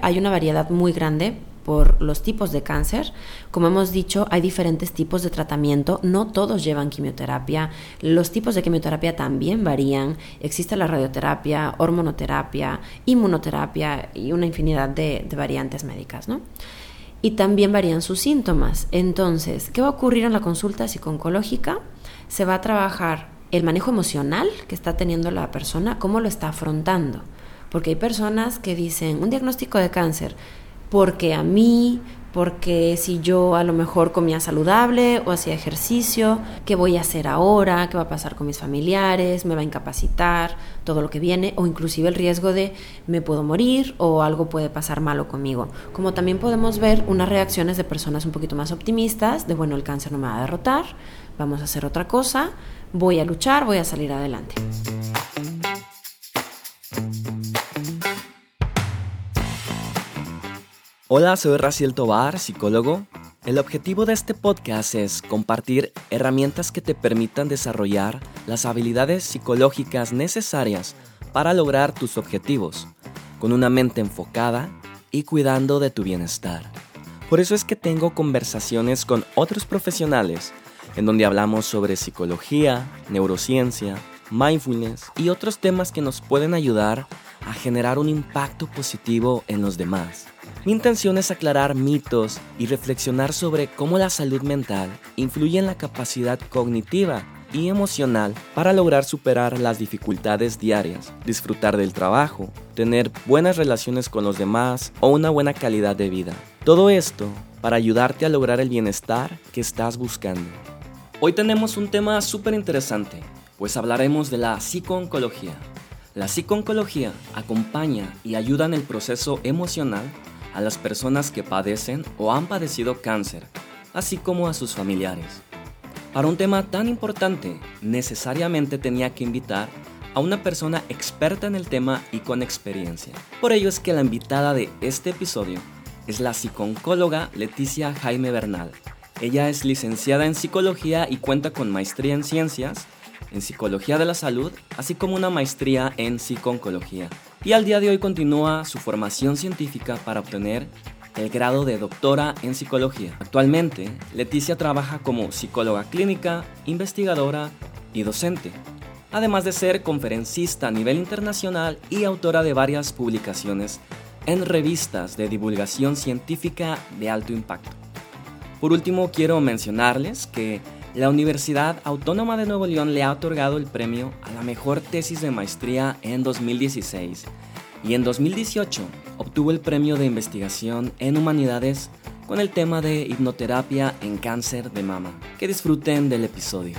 Hay una variedad muy grande por los tipos de cáncer. Como hemos dicho, hay diferentes tipos de tratamiento, no todos llevan quimioterapia, los tipos de quimioterapia también varían, existe la radioterapia, hormonoterapia, inmunoterapia y una infinidad de, variantes médicas, ¿no? Y también varían sus síntomas. Entonces, ¿qué va a ocurrir en la consulta psicooncológica? Se va a trabajar el manejo emocional que está teniendo la persona, cómo lo está afrontando. Porque hay personas que dicen, un diagnóstico de cáncer, porque a mí, porque si yo a lo mejor comía saludable o hacía ejercicio, ¿qué voy a hacer ahora? ¿Qué va a pasar con mis familiares? ¿Me va a incapacitar? Todo lo que viene, o inclusive el riesgo de me puedo morir o algo puede pasar malo conmigo. Como también podemos ver unas reacciones de personas un poquito más optimistas, de bueno, el cáncer no me va a derrotar, vamos a hacer otra cosa, voy a luchar, voy a salir adelante. Hola, soy Raciel Tobar, psicólogo. El objetivo de este podcast es compartir herramientas que te permitan desarrollar las habilidades psicológicas necesarias para lograr tus objetivos, con una mente enfocada y cuidando de tu bienestar. Por eso es que tengo conversaciones con otros profesionales en donde hablamos sobre psicología, neurociencia, mindfulness y otros temas que nos pueden ayudar a generar un impacto positivo en los demás. Mi intención es aclarar mitos y reflexionar sobre cómo la salud mental influye en la capacidad cognitiva y emocional para lograr superar las dificultades diarias, disfrutar del trabajo, tener buenas relaciones con los demás o una buena calidad de vida. Todo esto para ayudarte a lograr el bienestar que estás buscando. Hoy tenemos un tema súper interesante, pues hablaremos de la psicooncología. La psicooncología acompaña y ayuda en el proceso emocional a las personas que padecen o han padecido cáncer, así como a sus familiares. Para un tema tan importante, necesariamente tenía que invitar a una persona experta en el tema y con experiencia. Por ello es que la invitada de este episodio es la psicooncóloga Leticia Jaime Bernal. Ella es licenciada en psicología y cuenta con maestría en ciencias, en psicología de la salud, así como una maestría en psicooncología y al día de hoy continúa su formación científica para obtener el grado de doctora en psicología. Actualmente, Leticia trabaja como psicóloga clínica, investigadora y docente, además de ser conferencista a nivel internacional y autora de varias publicaciones en revistas de divulgación científica de alto impacto. Por último, quiero mencionarles que la Universidad Autónoma de Nuevo León le ha otorgado el premio a la mejor tesis de maestría en 2016 y en 2018 obtuvo el premio de investigación en humanidades con el tema de hipnoterapia en cáncer de mama. Que disfruten del episodio.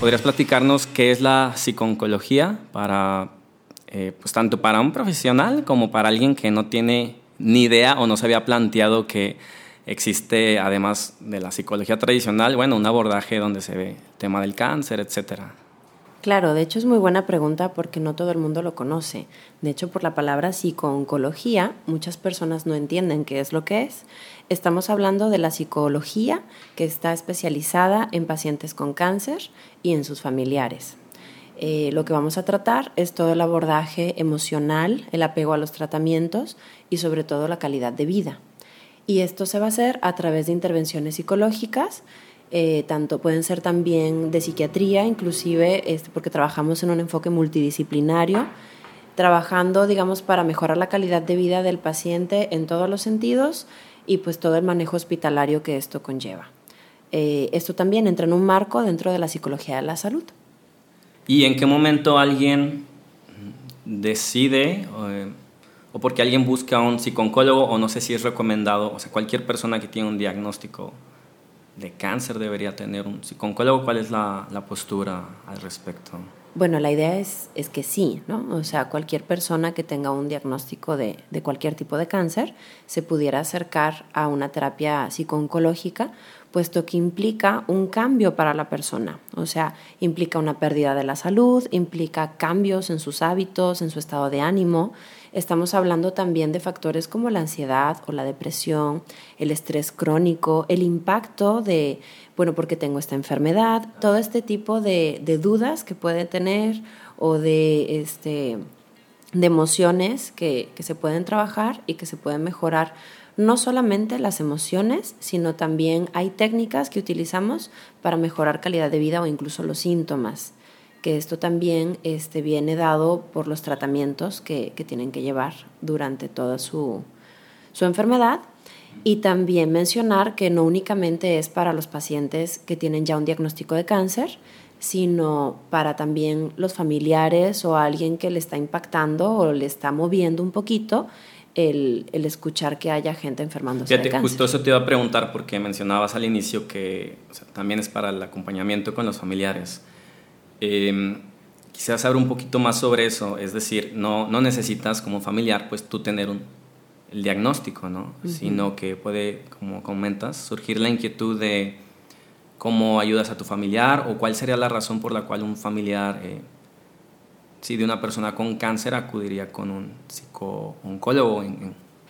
¿Podrías platicarnos qué es la psiconcología para, eh, pues tanto para un profesional como para alguien que no tiene ni idea o no se había planteado que existe, además de la psicología tradicional, bueno, un abordaje donde se ve el tema del cáncer, etcétera. Claro, de hecho es muy buena pregunta porque no todo el mundo lo conoce. De hecho, por la palabra psicooncología, muchas personas no entienden qué es lo que es. Estamos hablando de la psicología que está especializada en pacientes con cáncer y en sus familiares. Eh, lo que vamos a tratar es todo el abordaje emocional, el apego a los tratamientos y sobre todo la calidad de vida. Y esto se va a hacer a través de intervenciones psicológicas, eh, tanto pueden ser también de psiquiatría, inclusive este, porque trabajamos en un enfoque multidisciplinario, trabajando, digamos, para mejorar la calidad de vida del paciente en todos los sentidos y pues todo el manejo hospitalario que esto conlleva. Eh, esto también entra en un marco dentro de la psicología de la salud. ¿Y en qué momento alguien decide eh, o porque alguien busca un psicólogo o no sé si es recomendado, o sea, cualquier persona que tiene un diagnóstico de cáncer debería tener un psicólogo. ¿Cuál es la, la postura al respecto? Bueno, la idea es, es que sí, ¿no? O sea, cualquier persona que tenga un diagnóstico de, de cualquier tipo de cáncer se pudiera acercar a una terapia psicooncológica, puesto que implica un cambio para la persona. O sea, implica una pérdida de la salud, implica cambios en sus hábitos, en su estado de ánimo. Estamos hablando también de factores como la ansiedad o la depresión, el estrés crónico, el impacto de bueno, porque tengo esta enfermedad, todo este tipo de, dudas que puede tener o de, este, de emociones que, que se pueden trabajar y que se pueden mejorar no solamente las emociones, sino también hay técnicas que utilizamos para mejorar calidad de vida o incluso los síntomas, que esto también este, viene dado por los tratamientos que, que tienen que llevar durante toda su, su enfermedad y también mencionar que no únicamente es para los pacientes que tienen ya un diagnóstico de cáncer, sino para también los familiares o alguien que le está impactando o le está moviendo un poquito el, el escuchar que haya gente enfermándose de cáncer. Justo eso te iba a preguntar porque mencionabas al inicio que también es para el acompañamiento con los familiares. Eh, quisiera saber un poquito más sobre eso, es decir, no, no necesitas como familiar pues tú tener un, el diagnóstico, ¿no? Sino que puede, como comentas, surgir la inquietud de cómo ayudas a tu familiar o cuál sería la razón por la cual un familiar, eh, si de una persona con cáncer, acudiría con un psico-oncólogo.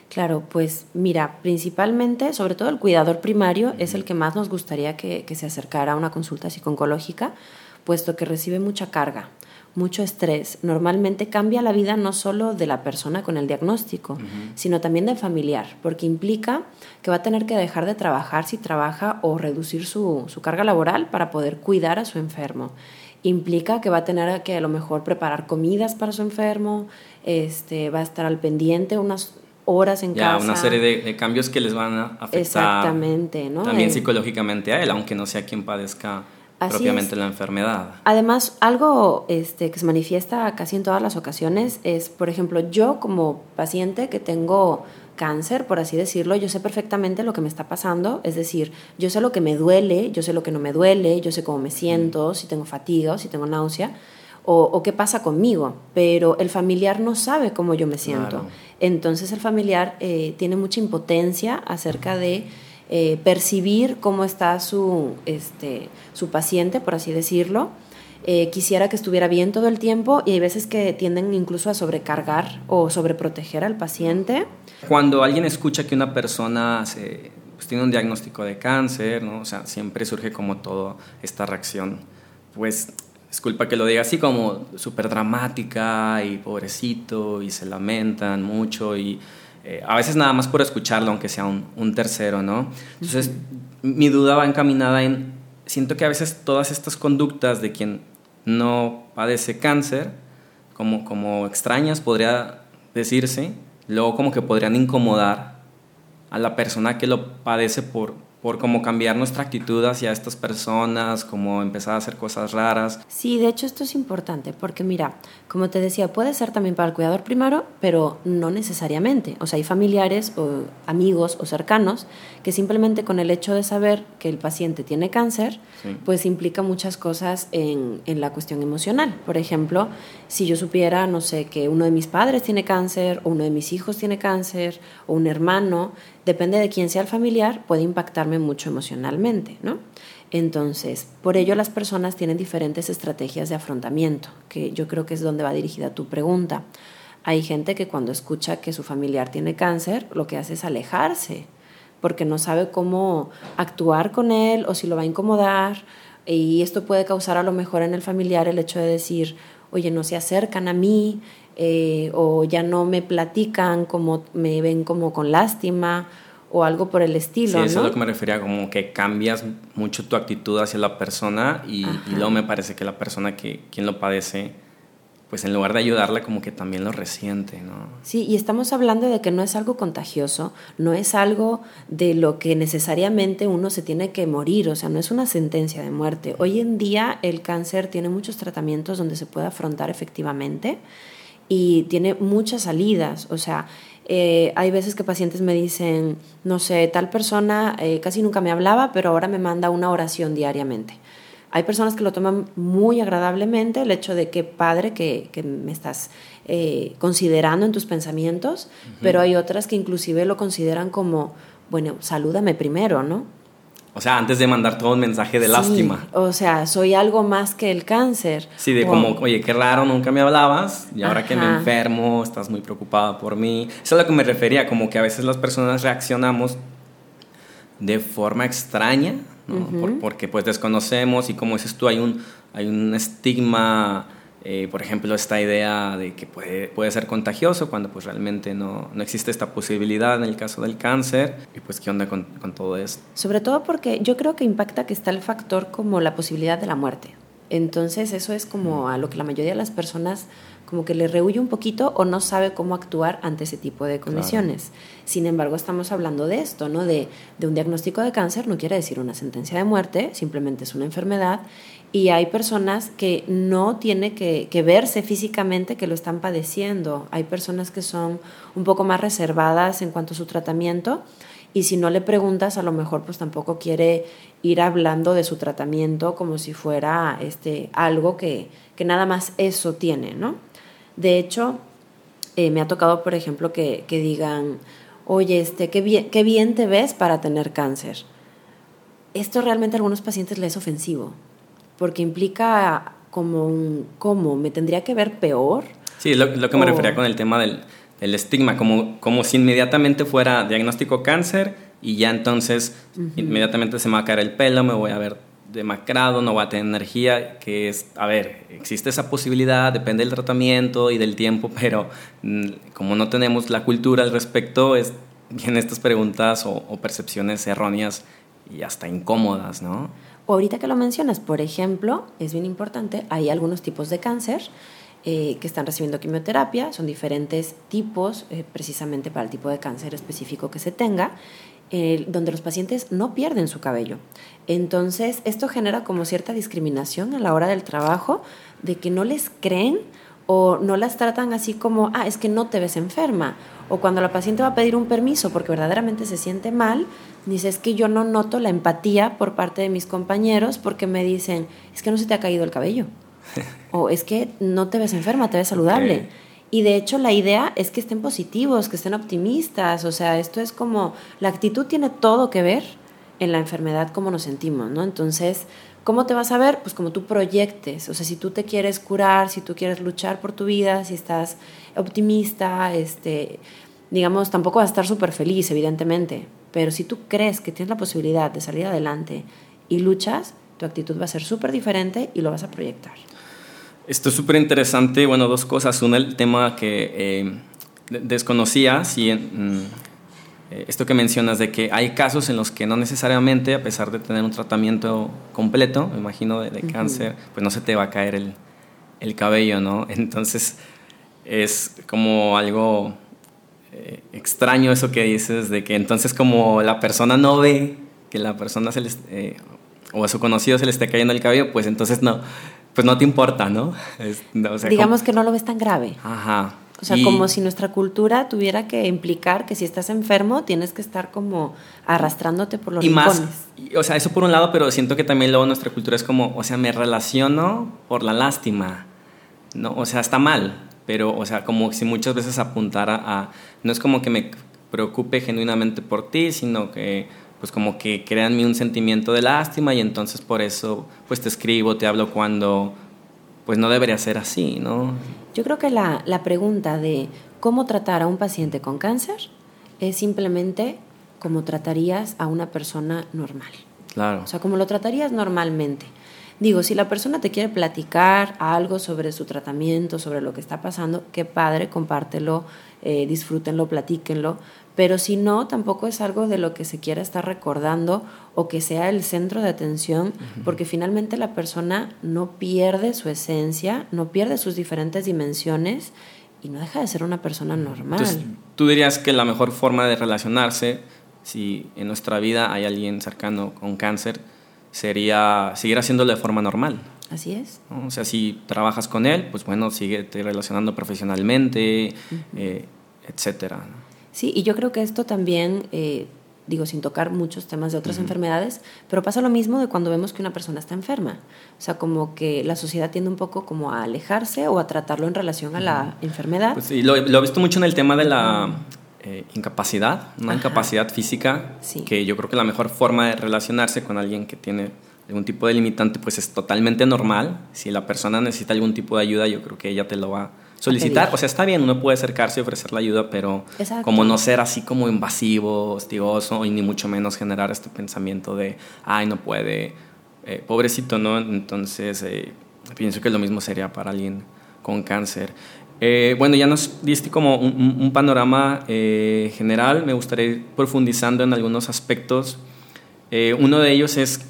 Claro, pues mira, principalmente, sobre todo el cuidador primario es el que más nos gustaría que, que se acercara a una consulta psico-oncológica, puesto que recibe mucha carga mucho estrés, normalmente cambia la vida no solo de la persona con el diagnóstico, sino también del familiar, porque implica que va a tener que dejar de trabajar si trabaja o reducir su, carga laboral para poder cuidar a su enfermo. Implica que va a tener que a lo mejor preparar comidas para su enfermo, este, va a estar al pendiente unas horas en ya, casa. una serie de, cambios que les van a afectar Exactamente, ¿no? también psicológicamente a él, aunque no sea quien padezca propiamente la enfermedad. Además, algo este, que se manifiesta casi en todas las ocasiones es, por ejemplo, yo como paciente que tengo cáncer, por así decirlo, yo sé perfectamente lo que me está pasando, es decir, yo sé lo que me duele, yo sé lo que no me duele, yo sé cómo me siento, si tengo fatiga, si tengo náusea, o, qué pasa conmigo, pero el familiar no sabe cómo yo me siento. Entonces el familiar eh, tiene mucha impotencia acerca de eh, percibir cómo está su, este, su paciente, por así decirlo. Eh, quisiera que estuviera bien todo el tiempo y hay veces que tienden incluso a sobrecargar o sobreproteger al paciente. Cuando alguien escucha que una persona pues, tiene un diagnóstico de cáncer, ¿no? o sea, siempre surge como toda esta reacción, pues disculpa que lo diga así, como súper dramática y pobrecito y se lamentan mucho y eh, a veces nada más por escucharlo, aunque sea un, tercero, ¿no? Entonces, mi duda va encaminada en, siento que a veces todas estas conductas de quien no padece cáncer, como, como extrañas podría decirse, luego como que podrían incomodar a la persona que lo padece por, por cómo cambiar nuestra actitud hacia estas personas, como empezar a hacer cosas raras. Sí, de hecho esto es importante, porque mira, como te decía, puede ser también para el cuidador primario, pero no necesariamente. O sea, hay familiares o amigos o cercanos que simplemente con el hecho de saber que el paciente tiene cáncer, pues implica muchas cosas en, en la cuestión emocional. Por ejemplo, si yo supiera, no sé, que uno de mis padres tiene cáncer, o uno de mis hijos tiene cáncer, o un hermano, depende de quién sea el familiar, puede impactarme mucho emocionalmente, ¿no? Entonces, por ello las personas tienen diferentes estrategias de afrontamiento, que yo creo que es donde va dirigida tu pregunta. Hay gente que cuando escucha que su familiar tiene cáncer, lo que hace es alejarse, porque no sabe cómo actuar con él o si lo va a incomodar, y esto puede causar a lo mejor en el familiar el hecho de decir, oye, no se acercan a mí, eh, o ya no me platican, como me ven como con lástima o algo por el estilo. Sí, eso es lo que me refería, como que cambias mucho tu actitud hacia la persona y, y, luego me parece que la persona que quien lo padece, pues en lugar de ayudarla, como que también lo resiente, ¿no? Sí, y estamos hablando de que no es algo contagioso, no es algo de lo que necesariamente uno se tiene que morir, o sea, no es una sentencia de muerte. Hoy en día el cáncer tiene muchos tratamientos donde se puede afrontar efectivamente y tiene muchas salidas, o sea, eh, hay veces que pacientes me dicen, no sé, tal persona eh, casi nunca me hablaba, pero ahora me manda una oración diariamente. Hay personas que lo toman muy agradablemente, el hecho de que padre que, que me estás eh, considerando en tus pensamientos, pero hay otras que inclusive lo consideran como, bueno, salúdame primero, ¿no? O sea, antes de mandar todo un mensaje de lástima. O sea, soy algo más que el cáncer. Sí, de como, oye, qué raro, nunca me hablabas y ahora que me enfermo, estás muy preocupada por mí. Eso es a lo que me refería, como que a veces las personas reaccionamos de forma extraña, ¿no? porque pues desconocemos y como dices tú, hay un, hay un estigma eh, por ejemplo, esta idea de que puede, puede ser contagioso cuando pues realmente no, no, existe esta posibilidad en el caso del cáncer. Y pues, ¿qué onda con, con todo esto? Sobre todo porque yo creo que impacta que está el factor como la posibilidad de la muerte. Entonces, eso es como a lo que la mayoría de las personas como que le rehuye un poquito o no sabe cómo actuar ante ese tipo de condiciones. Sin embargo, estamos hablando de esto, ¿no? De, de, un diagnóstico de cáncer no quiere decir una sentencia de muerte, simplemente es una enfermedad y hay personas que no tiene que, verse físicamente que lo están padeciendo. Hay personas que son un poco más reservadas en cuanto a su tratamiento y si no le preguntas a lo mejor pues tampoco quiere ir hablando de su tratamiento como si fuera este, algo que, que nada más eso tiene, ¿no? De hecho, eh, me ha tocado, por ejemplo, que, que digan, oye, este, qué bien, qué bien te ves para tener cáncer. Esto realmente a algunos pacientes les es ofensivo porque implica como un, ¿cómo? ¿Me tendría que ver peor? Sí, lo, lo que me refería con el tema del, estigma, como, como si inmediatamente fuera diagnóstico cáncer y ya entonces inmediatamente se me va a caer el pelo, me voy a ver demacrado, no voy a tener energía, que es, a ver, existe esa posibilidad, depende del tratamiento y del tiempo, pero mm, como no tenemos la cultura al respecto, es, vienen estas preguntas o, o percepciones erróneas y hasta incómodas, ¿no? Ahorita que lo mencionas, por ejemplo, es bien importante, hay algunos tipos de cáncer eh, que están recibiendo quimioterapia, son diferentes tipos, eh, precisamente para el tipo de cáncer específico que se tenga, donde los pacientes no pierden su cabello. Entonces, esto genera como cierta discriminación a la hora del trabajo, de que no les creen o no las tratan así como, ah, es que no te ves enferma. O cuando la paciente va a pedir un permiso porque verdaderamente se siente mal, Dice, es que yo no noto la empatía por parte de mis compañeros porque me dicen, es que no se te ha caído el cabello. o es que no te ves enferma, te ves saludable. Y de hecho la idea es que estén positivos, que estén optimistas. O sea, esto es como, la actitud tiene todo que ver en la enfermedad, como nos sentimos, ¿no? Entonces, ¿cómo te vas a ver? Pues como tú proyectes. O sea, si tú te quieres curar, si tú quieres luchar por tu vida, si estás optimista, este, digamos, tampoco vas a estar súper feliz, evidentemente, pero si tú crees que tienes la posibilidad de salir adelante y luchas, tu actitud va a ser súper diferente y lo vas a proyectar. Esto es súper interesante. Bueno, dos cosas. Una, el tema que eh, desconocía, si mm, esto que mencionas de que hay casos en los que no necesariamente, a pesar de tener un tratamiento completo, me imagino, de, cáncer, pues no se te va a caer el, el cabello, ¿no? Entonces es como algo eh, extraño eso que dices, de que entonces como la persona no ve que la persona se les, eh, o a su conocido se le esté cayendo el cabello, pues entonces no, pues no te importa, ¿no? Digamos que no lo ves tan grave. Ajá. O sea, como si nuestra cultura tuviera que implicar que si estás enfermo tienes que estar como arrastrándote por los y Más, o sea, eso por un lado, pero siento que también luego nuestra cultura es como, o sea, me relaciono por la lástima, ¿no? O sea, está mal, pero, o sea, como si muchas veces apuntara a, no es como que me preocupe genuinamente por ti, sino que pues como que crean un sentimiento de lástima y entonces por eso pues te escribo, te hablo cuando pues no debería ser así, ¿no? Yo creo que la, la pregunta de cómo tratar a un paciente con cáncer es simplemente como tratarías a una persona normal. Claro. O sea, como lo tratarías normalmente. Digo, si la persona te quiere platicar algo sobre su tratamiento, sobre lo que está pasando, qué padre, compártelo, eh, disfrútenlo, platíquenlo, pero si no, tampoco es algo de lo que se quiera estar recordando o que sea el centro de atención, porque finalmente la persona no pierde su esencia, no pierde sus diferentes dimensiones y no deja de ser una persona normal. Entonces, tú dirías que la mejor forma de relacionarse, si en nuestra vida hay alguien cercano con cáncer, sería seguir haciéndolo de forma normal. Así es. O sea, si trabajas con él, pues bueno, sigue relacionando profesionalmente, eh, etcétera. Sí, y yo creo que esto también, eh, digo, sin tocar muchos temas de otras enfermedades, pero pasa lo mismo de cuando vemos que una persona está enferma. O sea, como que la sociedad tiende un poco como a alejarse o a tratarlo en relación a la enfermedad. Pues sí, lo, he visto mucho en el tema de la eh, incapacidad, una incapacidad física, que yo creo que la mejor forma de relacionarse con alguien que tiene algún tipo de limitante, pues es totalmente normal. Si la persona necesita algún tipo de ayuda, yo creo que ella te lo va a solicitar. O sea, está bien, uno puede acercarse y ofrecer la ayuda, pero como no ser así como invasivo, hostioso, y ni mucho menos generar este pensamiento de, ay, no puede, eh, pobrecito, ¿no? Entonces, eh, pienso que lo mismo sería para alguien con cáncer. Eh, bueno, ya nos diste como un, panorama eh, general, me gustaría ir profundizando en algunos aspectos. Uno de ellos es...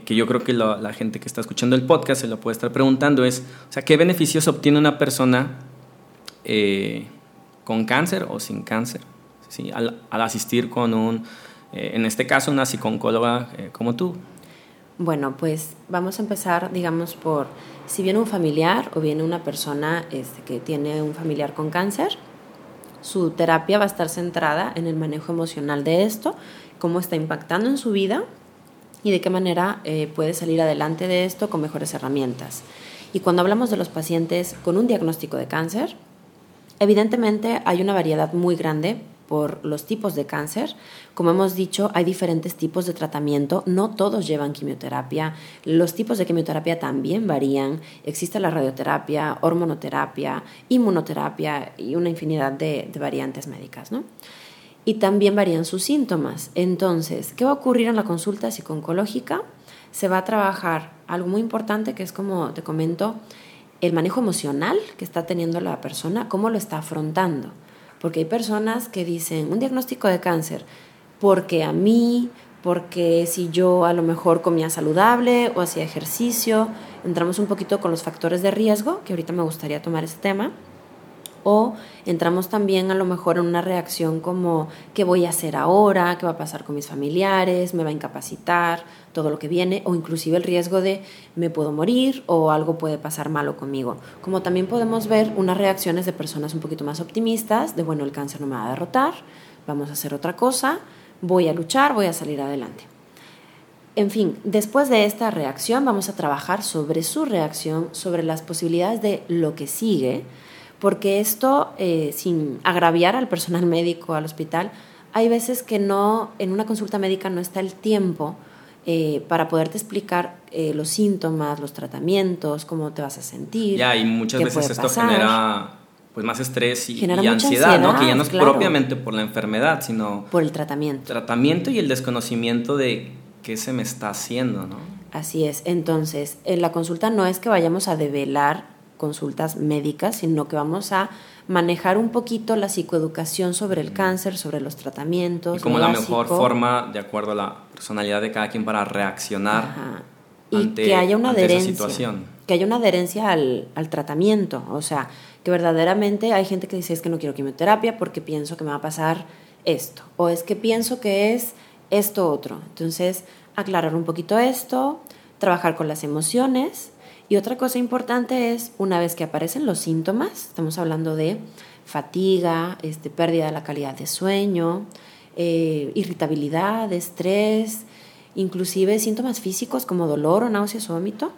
Que, yo creo que la gente que está escuchando el podcast se lo puede estar preguntando es, o sea, ¿qué beneficios obtiene una persona eh, con cáncer o sin cáncer? ¿Sí? Al, asistir con un, eh, en este caso, una psicóloga eh, como tú. Bueno, pues vamos a empezar, digamos, por si viene un familiar o viene una persona este, que tiene un familiar con cáncer, su terapia va a estar centrada en el manejo emocional de esto, cómo está impactando en su vida y de qué manera eh, puede salir adelante de esto con mejores herramientas. Y cuando hablamos de los pacientes con un diagnóstico de cáncer, evidentemente hay una variedad muy grande por los tipos de cáncer. Como hemos dicho, hay diferentes tipos de tratamiento, no todos llevan quimioterapia, los tipos de quimioterapia también varían, existe la radioterapia, hormonoterapia, inmunoterapia y una infinidad de, variantes médicas, ¿no? Y también varían sus síntomas. Entonces, ¿qué va a ocurrir en la consulta psicológica? Se va a trabajar algo muy importante que es como te comento, el manejo emocional que está teniendo la persona, cómo lo está afrontando porque hay personas que dicen un diagnóstico de cáncer, porque a mí, porque si yo a lo mejor comía saludable o hacía ejercicio, entramos un poquito con los factores de riesgo, que ahorita me gustaría tomar ese tema o entramos también a lo mejor en una reacción como qué voy a hacer ahora, qué va a pasar con mis familiares, me va a incapacitar, todo lo que viene, o inclusive el riesgo de me puedo morir o algo puede pasar malo conmigo. Como también podemos ver unas reacciones de personas un poquito más optimistas, de bueno, el cáncer no me va a derrotar, vamos a hacer otra cosa, voy a luchar, voy a salir adelante. En fin, después de esta reacción vamos a trabajar sobre su reacción, sobre las posibilidades de lo que sigue, porque esto, eh, sin agraviar al personal médico, al hospital, hay veces que no, en una consulta médica no está el tiempo eh, para poderte explicar eh, los síntomas, los tratamientos, cómo te vas a sentir. Ya, y muchas veces esto genera pues más estrés y, ansiedad, ¿no? Que ya no es propiamente por la enfermedad, sino por el tratamiento. Tratamiento y el desconocimiento de qué se me está haciendo, ¿no? Así es. Entonces, en la consulta no es que vayamos a develar consultas médicas, sino que vamos a manejar un poquito la psicoeducación sobre el cáncer, sobre los tratamientos. Y como la mejor forma, de acuerdo a la personalidad de cada quien, para reaccionar. Y que haya una adherencia. situación. Que haya una adherencia al, al tratamiento. O sea, que verdaderamente hay gente que dice es que no quiero quimioterapia porque pienso que me va a pasar esto. O es que pienso que es esto otro. Entonces, aclarar un poquito esto, trabajar con las emociones y otra cosa importante es, una vez que aparecen los síntomas, estamos hablando de fatiga, este, pérdida de la calidad de sueño, eh, irritabilidad, estrés, inclusive síntomas físicos como dolor o náuseas o vómito,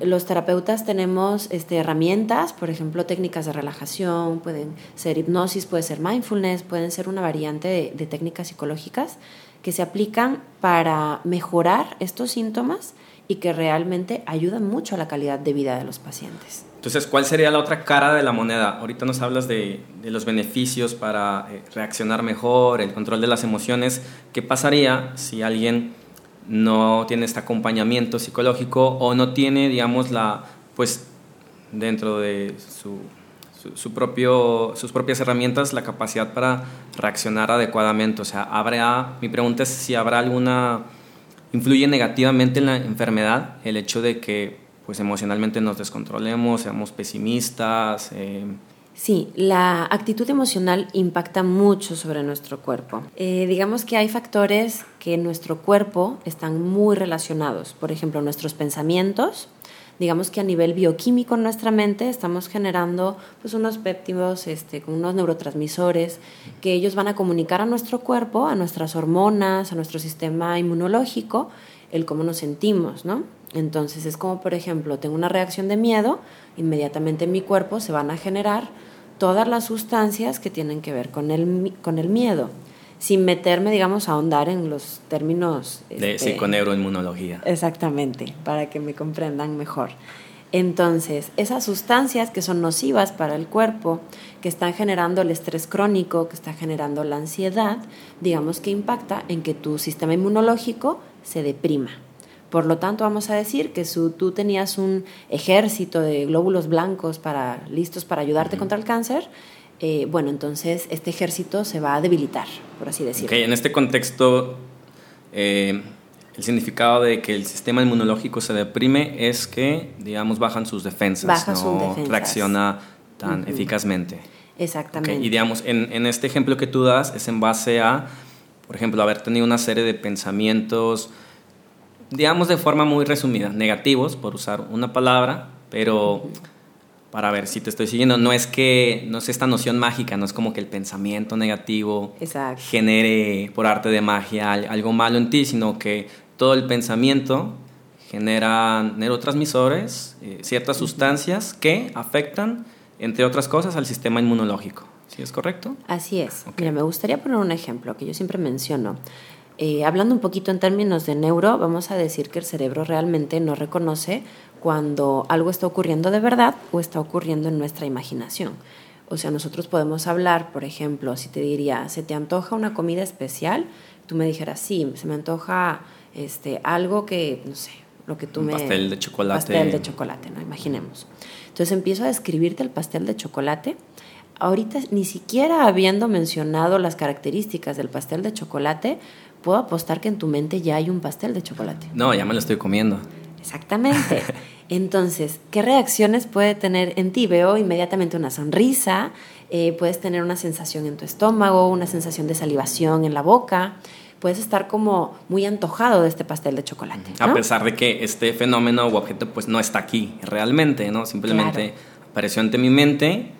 Los terapeutas tenemos este, herramientas, por ejemplo, técnicas de relajación, pueden ser hipnosis, puede ser mindfulness, pueden ser una variante de técnicas psicológicas que se aplican para mejorar estos síntomas y que realmente ayudan mucho a la calidad de vida de los pacientes. Entonces, ¿cuál sería la otra cara de la moneda? Ahorita nos hablas de, los beneficios para eh, reaccionar mejor, el control de las emociones. ¿Qué pasaría si alguien no tiene este acompañamiento psicológico o no tiene, digamos, la, pues, dentro de su, su, propio, sus propias herramientas, la capacidad para reaccionar adecuadamente? O sea, ¿habrá, mi pregunta es si habrá alguna, influye negativamente en la enfermedad el hecho de que pues emocionalmente nos descontrolemos, seamos pesimistas. Eh. Sí, la actitud emocional impacta mucho sobre nuestro cuerpo. Eh, digamos que hay factores que en nuestro cuerpo están muy relacionados. Por ejemplo, nuestros pensamientos. Digamos que a nivel bioquímico en nuestra mente estamos generando pues, unos péptidos, este, unos neurotransmisores que ellos van a comunicar a nuestro cuerpo, a nuestras hormonas, a nuestro sistema inmunológico, el cómo nos sentimos, ¿no? Entonces es como, por ejemplo, tengo una reacción de miedo, inmediatamente en mi cuerpo se van a generar todas las sustancias que tienen que ver con el, con el miedo, sin meterme, digamos, a ahondar en los términos... De este, psiconeuroinmunología. Exactamente, para que me comprendan mejor. Entonces, esas sustancias que son nocivas para el cuerpo, que están generando el estrés crónico, que está generando la ansiedad, digamos que impacta en que tu sistema inmunológico se deprima. Por lo tanto, vamos a decir que si tú tenías un ejército de glóbulos blancos para, listos para ayudarte contra el cáncer, eh, bueno, entonces este ejército se va a debilitar, por así decirlo. Okay, en este contexto, eh, el significado de que el sistema inmunológico se deprime es que, digamos, bajan sus defensas, Baja no reacciona tan eficazmente. Exactamente. Y digamos, en, en este ejemplo que tú das es en base a, por ejemplo, haber tenido una serie de pensamientos, digamos de forma muy resumida, negativos, por usar una palabra, pero para ver si te estoy siguiendo, no es que, no es esta noción mágica, no es como que el pensamiento negativo genere por arte de magia algo malo en ti, sino que todo el pensamiento genera neurotransmisores, eh, ciertas sustancias que afectan, entre otras cosas, al sistema inmunológico. ¿Sí es correcto? Así es. Mira, me gustaría poner un ejemplo que yo siempre menciono. Eh, hablando un poquito en términos de neuro, vamos a decir que el cerebro realmente no reconoce cuando algo está ocurriendo de verdad o está ocurriendo en nuestra imaginación. O sea, nosotros podemos hablar, por ejemplo, si te diría, ¿se te antoja una comida especial? Tú me dijeras, sí, se me antoja este, algo que, no sé, lo que tú un me... Pastel de chocolate. Pastel de chocolate, ¿no? Imaginemos. Entonces empiezo a describirte el pastel de chocolate. Ahorita, ni siquiera habiendo mencionado las características del pastel de chocolate, puedo apostar que en tu mente ya hay un pastel de chocolate. No, ya me lo estoy comiendo. Exactamente. Entonces, ¿qué reacciones puede tener en ti? Veo inmediatamente una sonrisa, eh, puedes tener una sensación en tu estómago, una sensación de salivación en la boca, puedes estar como muy antojado de este pastel de chocolate. A pesar de que este fenómeno o objeto pues no está aquí realmente, ¿no? Simplemente apareció ante mi mente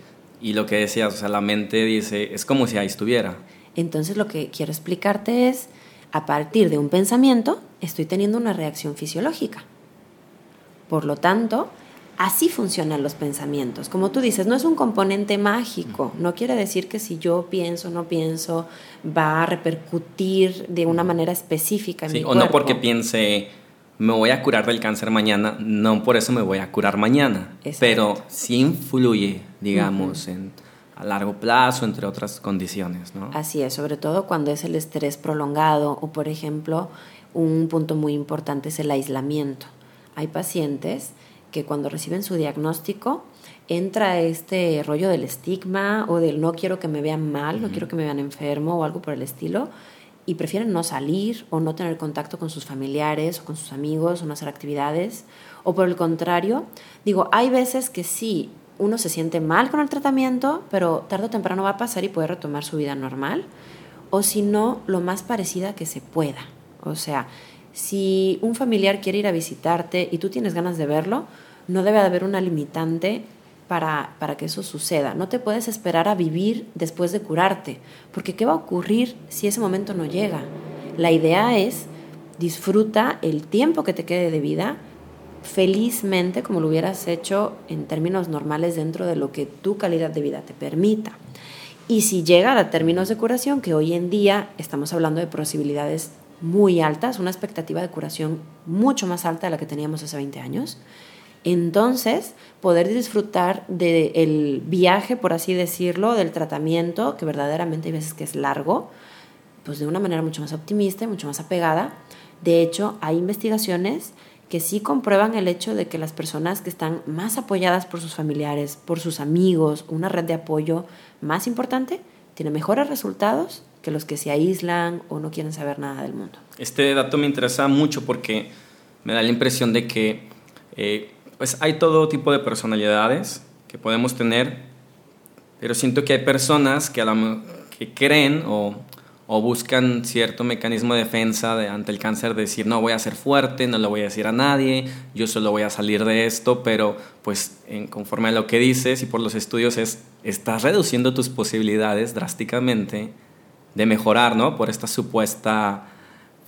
y lo que decías, o sea, la mente dice, es como si ahí estuviera. Entonces lo que quiero explicarte es a partir de un pensamiento, estoy teniendo una reacción fisiológica. Por lo tanto, así funcionan los pensamientos. Como tú dices, no es un componente mágico. No quiere decir que si yo pienso o no pienso va a repercutir de una manera específica en mi cuerpo. O no porque piense me voy a curar del cáncer mañana, no por eso me voy a curar mañana. Pero sí influye, digamos, en a largo plazo, entre otras condiciones. ¿no? Así es, sobre todo cuando es el estrés prolongado o, por ejemplo, un punto muy importante es el aislamiento. Hay pacientes que cuando reciben su diagnóstico entra este rollo del estigma o del no quiero que me vean mal, no quiero que me vean enfermo o algo por el estilo y prefieren no salir o no tener contacto con sus familiares o con sus amigos o no hacer actividades. O por el contrario, digo, hay veces que sí, uno se siente mal con el tratamiento, pero tarde o temprano va a pasar y puede retomar su vida normal, o si no, lo más parecida que se pueda. O sea, si un familiar quiere ir a visitarte y tú tienes ganas de verlo, no debe haber una limitante para, para, que eso suceda. No te puedes esperar a vivir después de curarte, porque ¿qué va a ocurrir si ese momento no llega? La idea es disfruta el tiempo que te quede de vida, felizmente como lo hubieras hecho en términos normales dentro de lo que tu calidad de vida te permita. Y si llega a términos de curación, que hoy en día estamos hablando de posibilidades muy altas, una expectativa de curación mucho más alta de la que teníamos hace 20 años, entonces poder disfrutar del viaje, por así decirlo, del tratamiento, que verdaderamente hay veces que es largo, pues de una manera mucho más optimista y mucho más apegada. De hecho, hay investigaciones que sí comprueban el hecho de que las personas que están más apoyadas por sus familiares, por sus amigos, una red de apoyo más importante, tienen mejores resultados que los que se aíslan o no quieren saber nada del mundo. Este dato me interesa mucho porque me da la impresión de que eh, pues hay todo tipo de personalidades que podemos tener, pero siento que hay personas que, a la, que creen o o buscan cierto mecanismo de defensa de, ante el cáncer, de decir, no voy a ser fuerte, no lo voy a decir a nadie, yo solo voy a salir de esto, pero pues en, conforme a lo que dices y por los estudios es, estás reduciendo tus posibilidades drásticamente de mejorar, ¿no? Por esta supuesta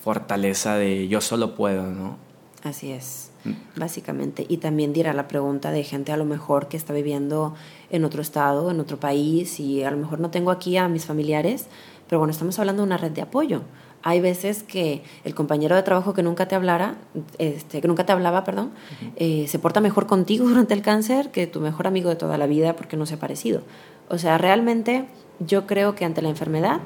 fortaleza de yo solo puedo, ¿no? Así es, mm. básicamente. Y también dirá la pregunta de gente a lo mejor que está viviendo en otro estado, en otro país, y a lo mejor no tengo aquí a mis familiares, pero bueno, estamos hablando de una red de apoyo. Hay veces que el compañero de trabajo que nunca te hablara, este, que nunca te hablaba, perdón, eh, se porta mejor contigo durante el cáncer que tu mejor amigo de toda la vida porque no se ha parecido. O sea, realmente yo creo que ante la enfermedad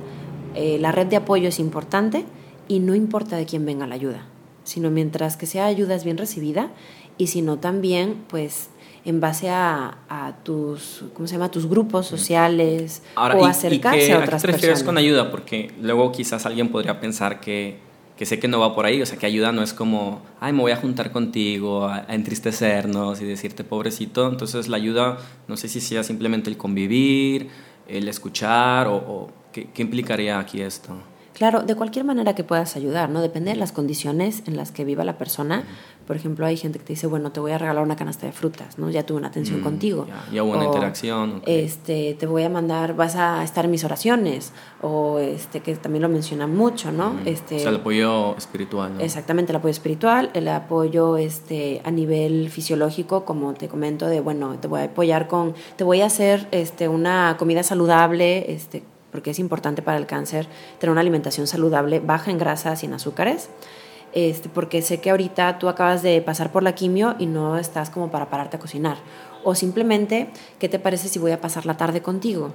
eh, la red de apoyo es importante y no importa de quién venga la ayuda, sino mientras que sea ayuda es bien recibida y si no también, pues en base a, tus, ¿cómo se llama? Tus grupos sociales o acercarse a otras ¿a qué te refieres con ayuda? Porque luego quizás alguien podría pensar que, que, sé que no va por ahí, o sea, que ayuda no es como, ay, me voy a juntar contigo, a, entristecernos y decirte pobrecito. Entonces la ayuda, no sé si sea simplemente el convivir, el escuchar o, ¿qué, ¿qué implicaría aquí esto? Claro, de cualquier manera que puedas ayudar, ¿no? Depende de las condiciones en las que viva la persona. Por ejemplo, hay gente que te dice, bueno, te voy a regalar una canasta de frutas, ¿no? Ya tuve una atención mm, contigo. Ya, hubo una interacción. Este, te voy a mandar, vas a estar en mis oraciones, o este, que también lo mencionan mucho, ¿no? Mm, este, o sea, el apoyo espiritual, ¿no? Exactamente, el apoyo espiritual, el apoyo este, a nivel fisiológico, como te comento, de, bueno, te voy a apoyar con, te voy a hacer este, una comida saludable, este, porque es importante para el cáncer tener una alimentación saludable, baja en grasas y en azúcares este, porque sé que ahorita tú acabas de pasar por la quimio y no estás como para pararte a cocinar. O simplemente, ¿qué te parece si voy a pasar la tarde contigo?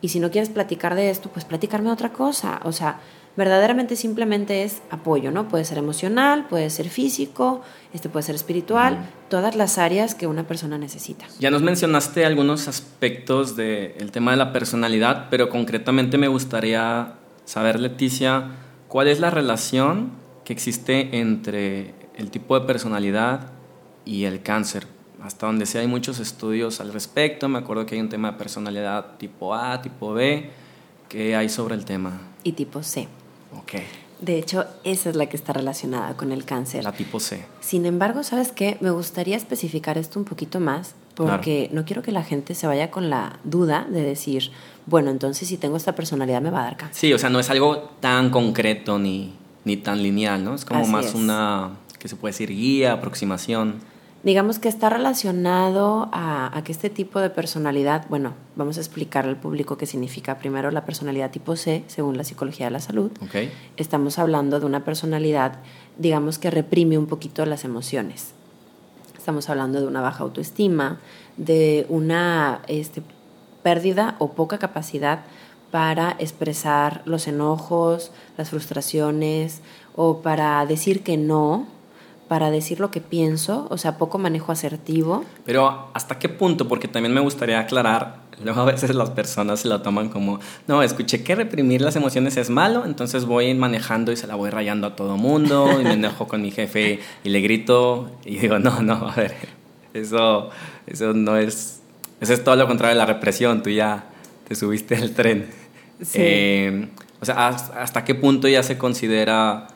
Y si no quieres platicar de esto, pues platicarme otra cosa. O sea, verdaderamente simplemente es apoyo, ¿no? Puede ser emocional, puede ser físico, este puede ser espiritual, todas las áreas que una persona necesita. Ya nos mencionaste algunos aspectos del tema de la personalidad, pero concretamente me gustaría saber, Leticia, ¿cuál es la relación que existe entre el tipo de personalidad y el cáncer. Hasta donde sí hay muchos estudios al respecto. Me acuerdo que hay un tema de personalidad tipo A, tipo B. ¿Qué hay sobre el tema? Y tipo C. Ok. De hecho, esa es la que está relacionada con el cáncer. La tipo C. Sin embargo, ¿sabes qué? Me gustaría especificar esto un poquito más porque no quiero que la gente se vaya con la duda de decir, bueno, entonces si tengo esta personalidad me va a dar cáncer. Sí, o sea, no es algo tan concreto ni, ni tan lineal, ¿no? Es como más una, que se puede decir, guía, aproximación. Digamos que está relacionado a, que este tipo de personalidad, bueno, vamos a explicar al público qué significa primero la personalidad tipo C, según la psicología de la salud. Okay. Estamos hablando de una personalidad, digamos que reprime un poquito las emociones. Estamos hablando de una baja autoestima, de una este, pérdida o poca capacidad para expresar los enojos, las frustraciones o para decir que no, para decir lo que pienso, o sea, poco manejo asertivo. Pero ¿hasta qué punto? Porque también me gustaría aclarar, luego a veces las personas se lo toman como, no, escuché que reprimir las emociones es malo, entonces voy manejando y se la voy rayando a todo mundo y me enojo con mi jefe y le grito y digo, no, no, a ver, eso, eso no es, eso es todo lo contrario de la represión, tú ya te subiste al tren. Eh, o sea, ¿hasta qué punto ya se considera,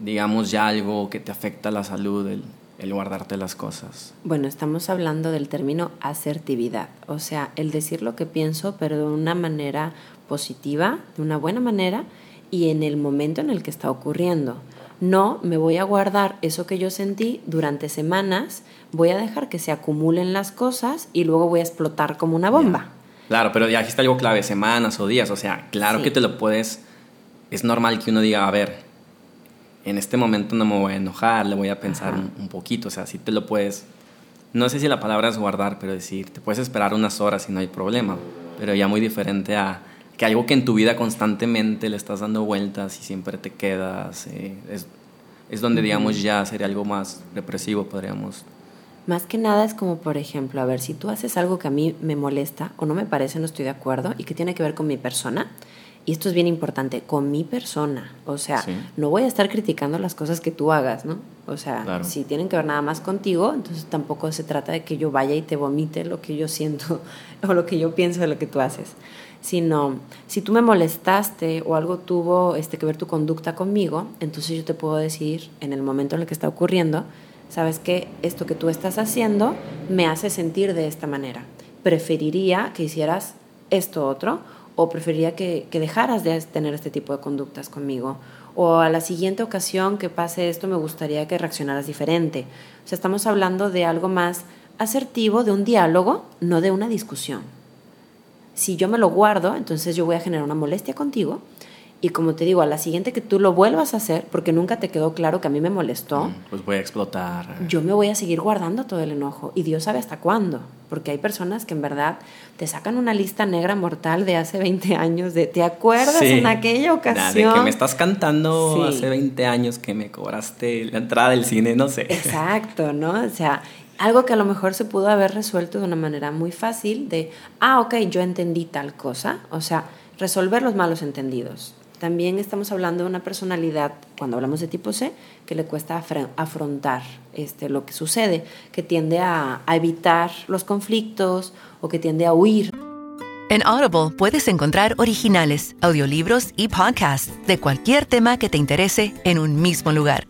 digamos, ya algo que te afecta la salud, el, el guardarte las cosas? Bueno, estamos hablando del término asertividad, o sea, el decir lo que pienso, pero de una manera positiva, de una buena manera y en el momento en el que está ocurriendo. No, me voy a guardar eso que yo sentí durante semanas, voy a dejar que se acumulen las cosas y luego voy a explotar como una bomba. Claro, pero ya aquí está algo clave, semanas o días, o sea, claro que te lo puedes, es normal que uno diga, a ver, en este momento no me voy a enojar, le voy a pensar un, un, poquito, o sea, si te lo puedes, no sé si la palabra es guardar, pero decir, te puedes esperar unas horas y no hay problema, pero ya muy diferente a que algo que en tu vida constantemente le estás dando vueltas y siempre te quedas, eh, es, es, donde, digamos, ya sería algo más represivo, podríamos. Más que nada es como, por ejemplo, a ver, si tú haces algo que a mí me molesta o no me parece, no estoy de acuerdo y que tiene que ver con mi persona, y esto es bien importante, con mi persona. O sea, no voy a estar criticando las cosas que tú hagas, ¿no? O sea, si tienen que ver nada más contigo, entonces tampoco se trata de que yo vaya y te vomite lo que yo siento o lo que yo pienso de lo que tú haces sino si tú me molestaste o algo tuvo este, que ver tu conducta conmigo, entonces yo te puedo decir en el momento en el que está ocurriendo, sabes que esto que tú estás haciendo me hace sentir de esta manera. Preferiría que hicieras esto otro o preferiría que, que dejaras de tener este tipo de conductas conmigo. O a la siguiente ocasión que pase esto me gustaría que reaccionaras diferente. O sea, estamos hablando de algo más asertivo, de un diálogo, no de una discusión. Si yo me lo guardo, entonces yo voy a generar una molestia contigo. Y como te digo, a la siguiente que tú lo vuelvas a hacer, porque nunca te quedó claro que a mí me molestó, mm, pues voy a explotar. Yo me voy a seguir guardando todo el enojo. Y Dios sabe hasta cuándo. Porque hay personas que en verdad te sacan una lista negra mortal de hace 20 años, de ¿te acuerdas en aquella ocasión? de que me estás cantando hace 20 años que me cobraste la entrada del cine, no sé. Exacto, ¿no? O sea, algo que a lo mejor se pudo haber resuelto de una manera muy fácil de, ah, ok, yo entendí tal cosa, o sea, resolver los malos entendidos. También estamos hablando de una personalidad, cuando hablamos de tipo C, que le cuesta afrontar este, lo que sucede, que tiende a, a evitar los conflictos o que tiende a huir. En Audible puedes encontrar originales, audiolibros y podcasts de cualquier tema que te interese en un mismo lugar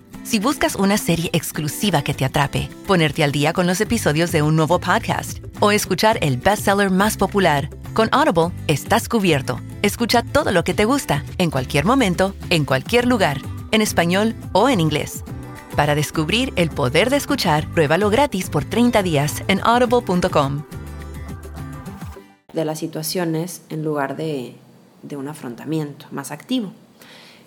Si buscas una serie exclusiva que te atrape, ponerte al día con los episodios de un nuevo podcast o escuchar el bestseller más popular, con Audible estás cubierto. Escucha todo lo que te gusta, en cualquier momento, en cualquier lugar, en español o en inglés. Para descubrir el poder de escuchar, pruébalo gratis por 30 días en audible.com de las situaciones en lugar de, de un afrontamiento más activo.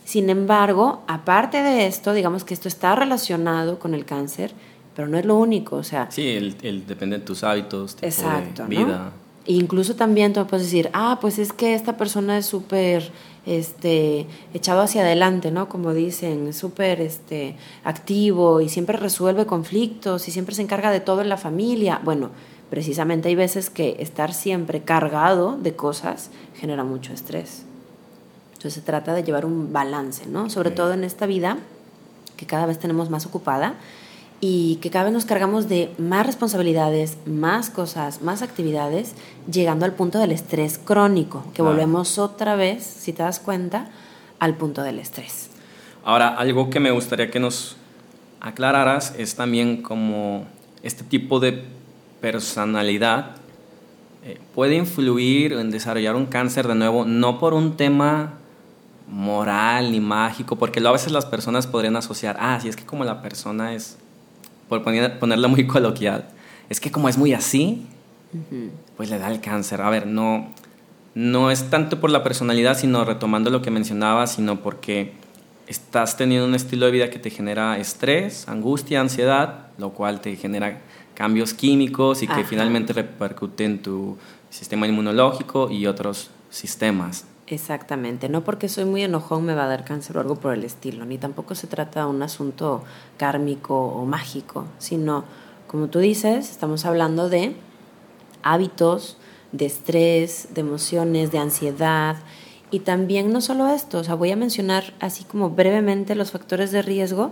Sin embargo, aparte de esto, digamos que esto está relacionado con el cáncer, pero no es lo único, o sea... Sí, el, depende de tus hábitos, tipo exacto, de vida. incluso también tú puedes decir, ah, pues es que esta persona es súper este, echado hacia adelante, ¿no? Como dicen, súper este, activo y siempre resuelve conflictos y siempre se encarga de todo en la familia. Bueno, precisamente hay veces que estar siempre cargado de cosas genera mucho estrés. Entonces se trata de llevar un balance, ¿no? Sobre todo en esta vida que cada vez tenemos más ocupada y que cada vez nos cargamos de más responsabilidades, más cosas, más actividades, llegando al punto del estrés crónico, que volvemos otra vez, si te das cuenta, al punto del estrés. Ahora, algo que me gustaría que nos aclararas es también como este tipo de personalidad eh, puede influir en desarrollar un cáncer de nuevo, no por un tema moral ni mágico, porque a veces las personas podrían asociar, ah, si es que como la persona es, por poner, ponerlo muy coloquial, es que como es muy así, pues le da el cáncer. A ver, no, no es tanto por la personalidad, sino retomando lo que mencionaba, sino porque estás teniendo un estilo de vida que te genera estrés, angustia, ansiedad, lo cual te genera cambios químicos y que finalmente repercute en tu sistema inmunológico y otros sistemas. Exactamente, no porque soy muy enojón me va a dar cáncer o algo por el estilo, ni tampoco se trata de un asunto kármico o mágico, sino, como tú dices, estamos hablando de hábitos, de estrés, de emociones, de ansiedad, Y también no solo esto, o sea, voy a mencionar así como brevemente los factores de riesgo,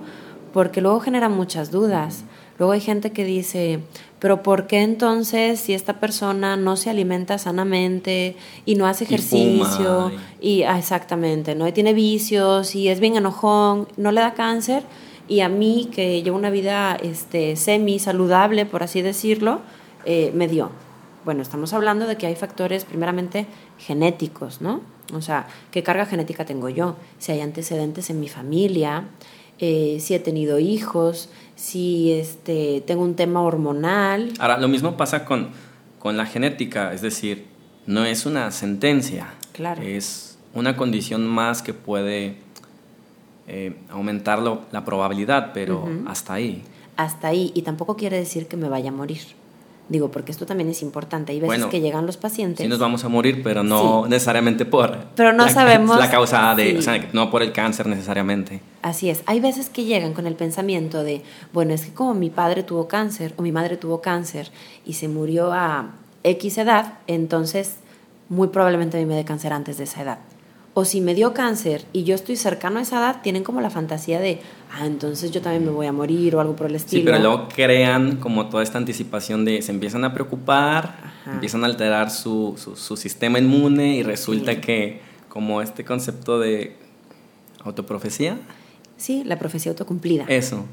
porque luego genera muchas dudas. Luego hay gente que dice, pero ¿por qué entonces si esta persona no se alimenta sanamente y no hace ejercicio y, ah, exactamente, no y tiene vicios y es bien enojón, no le da cáncer? Y a mí que llevo una vida este, semi saludable, por así decirlo, eh, me dio. Bueno, estamos hablando de que hay factores primeramente genéticos, ¿no? O sea, ¿qué carga genética tengo yo? Si hay antecedentes en mi familia, eh, si he tenido hijos, si este, tengo un tema hormonal. Ahora, lo mismo pasa con, con la genética, es decir, no es una sentencia. Claro. Es una condición más que puede eh, aumentar la probabilidad, pero hasta ahí. Hasta ahí, y tampoco quiere decir que me vaya a morir. Digo, porque esto también es importante. Hay veces que llegan los pacientes. Sí, nos vamos a morir, pero no necesariamente por. Pero no la, sabemos. La causa de. O sea, no por el cáncer necesariamente. Así es. Hay veces que llegan con el pensamiento de, bueno, es que como mi padre tuvo cáncer o mi madre tuvo cáncer y se murió a X edad, entonces muy probablemente a mí me dé cáncer antes de esa edad o si me dio cáncer y yo estoy cercano a esa edad, tienen como la fantasía de, ah, entonces yo también me voy a morir o algo por el estilo. Sí, pero luego crean como toda esta anticipación de, se empiezan a preocupar, empiezan a alterar su, su, sistema inmune y resulta que como este concepto de autoprofecía. Sí, la profecía autocumplida. Eso.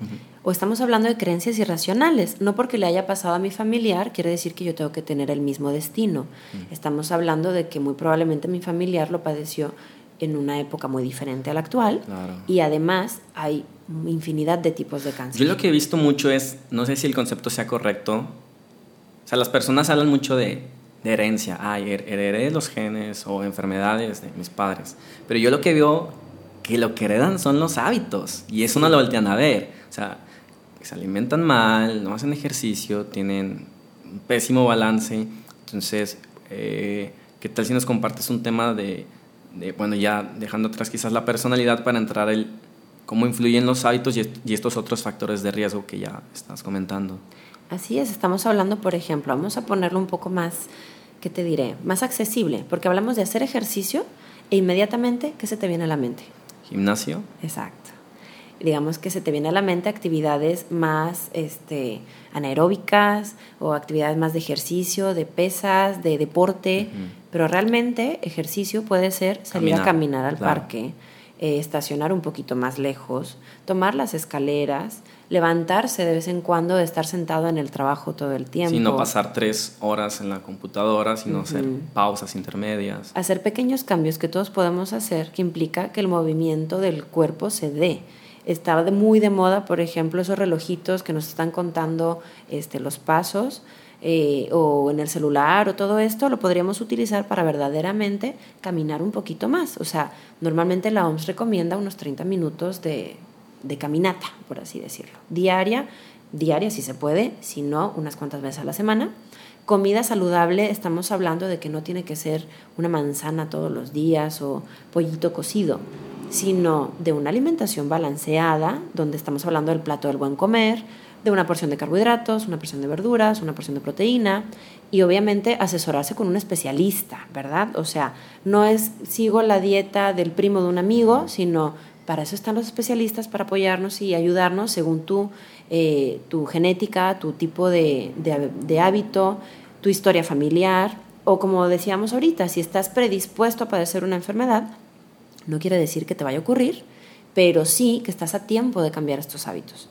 O estamos hablando de creencias irracionales. No porque le haya pasado a mi familiar quiere decir que yo tengo que tener el mismo destino. Estamos hablando de que muy probablemente mi familiar lo padeció en una época muy diferente a la actual. Y además hay infinidad de tipos de cáncer. Yo lo que he visto mucho es, no sé si el concepto sea correcto, o sea, las personas hablan mucho de, de herencia, ay, heredé los genes o enfermedades de mis padres, pero yo lo que veo que lo que heredan son los hábitos y eso no lo voltean a ver. O sea, se alimentan mal, no hacen ejercicio, tienen un pésimo balance. Entonces, eh, ¿qué tal si nos compartes un tema de, bueno, ya dejando atrás quizás la personalidad para entrar el cómo influyen los hábitos y, y estos otros factores de riesgo que ya estás comentando? Así es, estamos hablando, por ejemplo, vamos a ponerlo un poco más, ¿qué te diré? Más accesible, porque hablamos de hacer ejercicio e inmediatamente, ¿qué se te viene a la mente? Gimnasio. Exacto. Digamos que se te viene a la mente actividades más este, anaeróbicas o actividades más de ejercicio, de pesas, de deporte, pero realmente ejercicio puede ser salir a caminar al parque, eh, estacionar un poquito más lejos, tomar las escaleras, levantarse de vez en cuando de estar sentado en el trabajo todo el tiempo. Sí, no pasar tres horas en la computadora, sino hacer pausas intermedias. Hacer pequeños cambios que todos podemos hacer, que implica que el movimiento del cuerpo se dé. Está muy de moda, por ejemplo, esos relojitos que nos están contando este, los pasos. Eh, o en el celular o todo esto, lo podríamos utilizar para verdaderamente caminar un poquito más. O sea, normalmente la OMS recomienda unos 30 minutos de, de caminata, por así decirlo. Diaria, diaria si se puede, si no, unas cuantas veces a la semana. Comida saludable, estamos hablando de que no tiene que ser una manzana todos los días o pollito cocido, sino de una alimentación balanceada, donde estamos hablando del plato del buen comer, de una porción de carbohidratos, una porción de verduras, una porción de proteína y obviamente asesorarse con un especialista, ¿verdad? O sea, no es sigo la dieta del primo de un amigo, sino para eso están los especialistas, para apoyarnos y ayudarnos según tu, eh, tu genética, tu tipo de, de, hábito, tu historia familiar, o como decíamos ahorita, si estás predispuesto a padecer una enfermedad, no quiere decir que te vaya a ocurrir, pero sí que estás a tiempo de cambiar estos hábitos.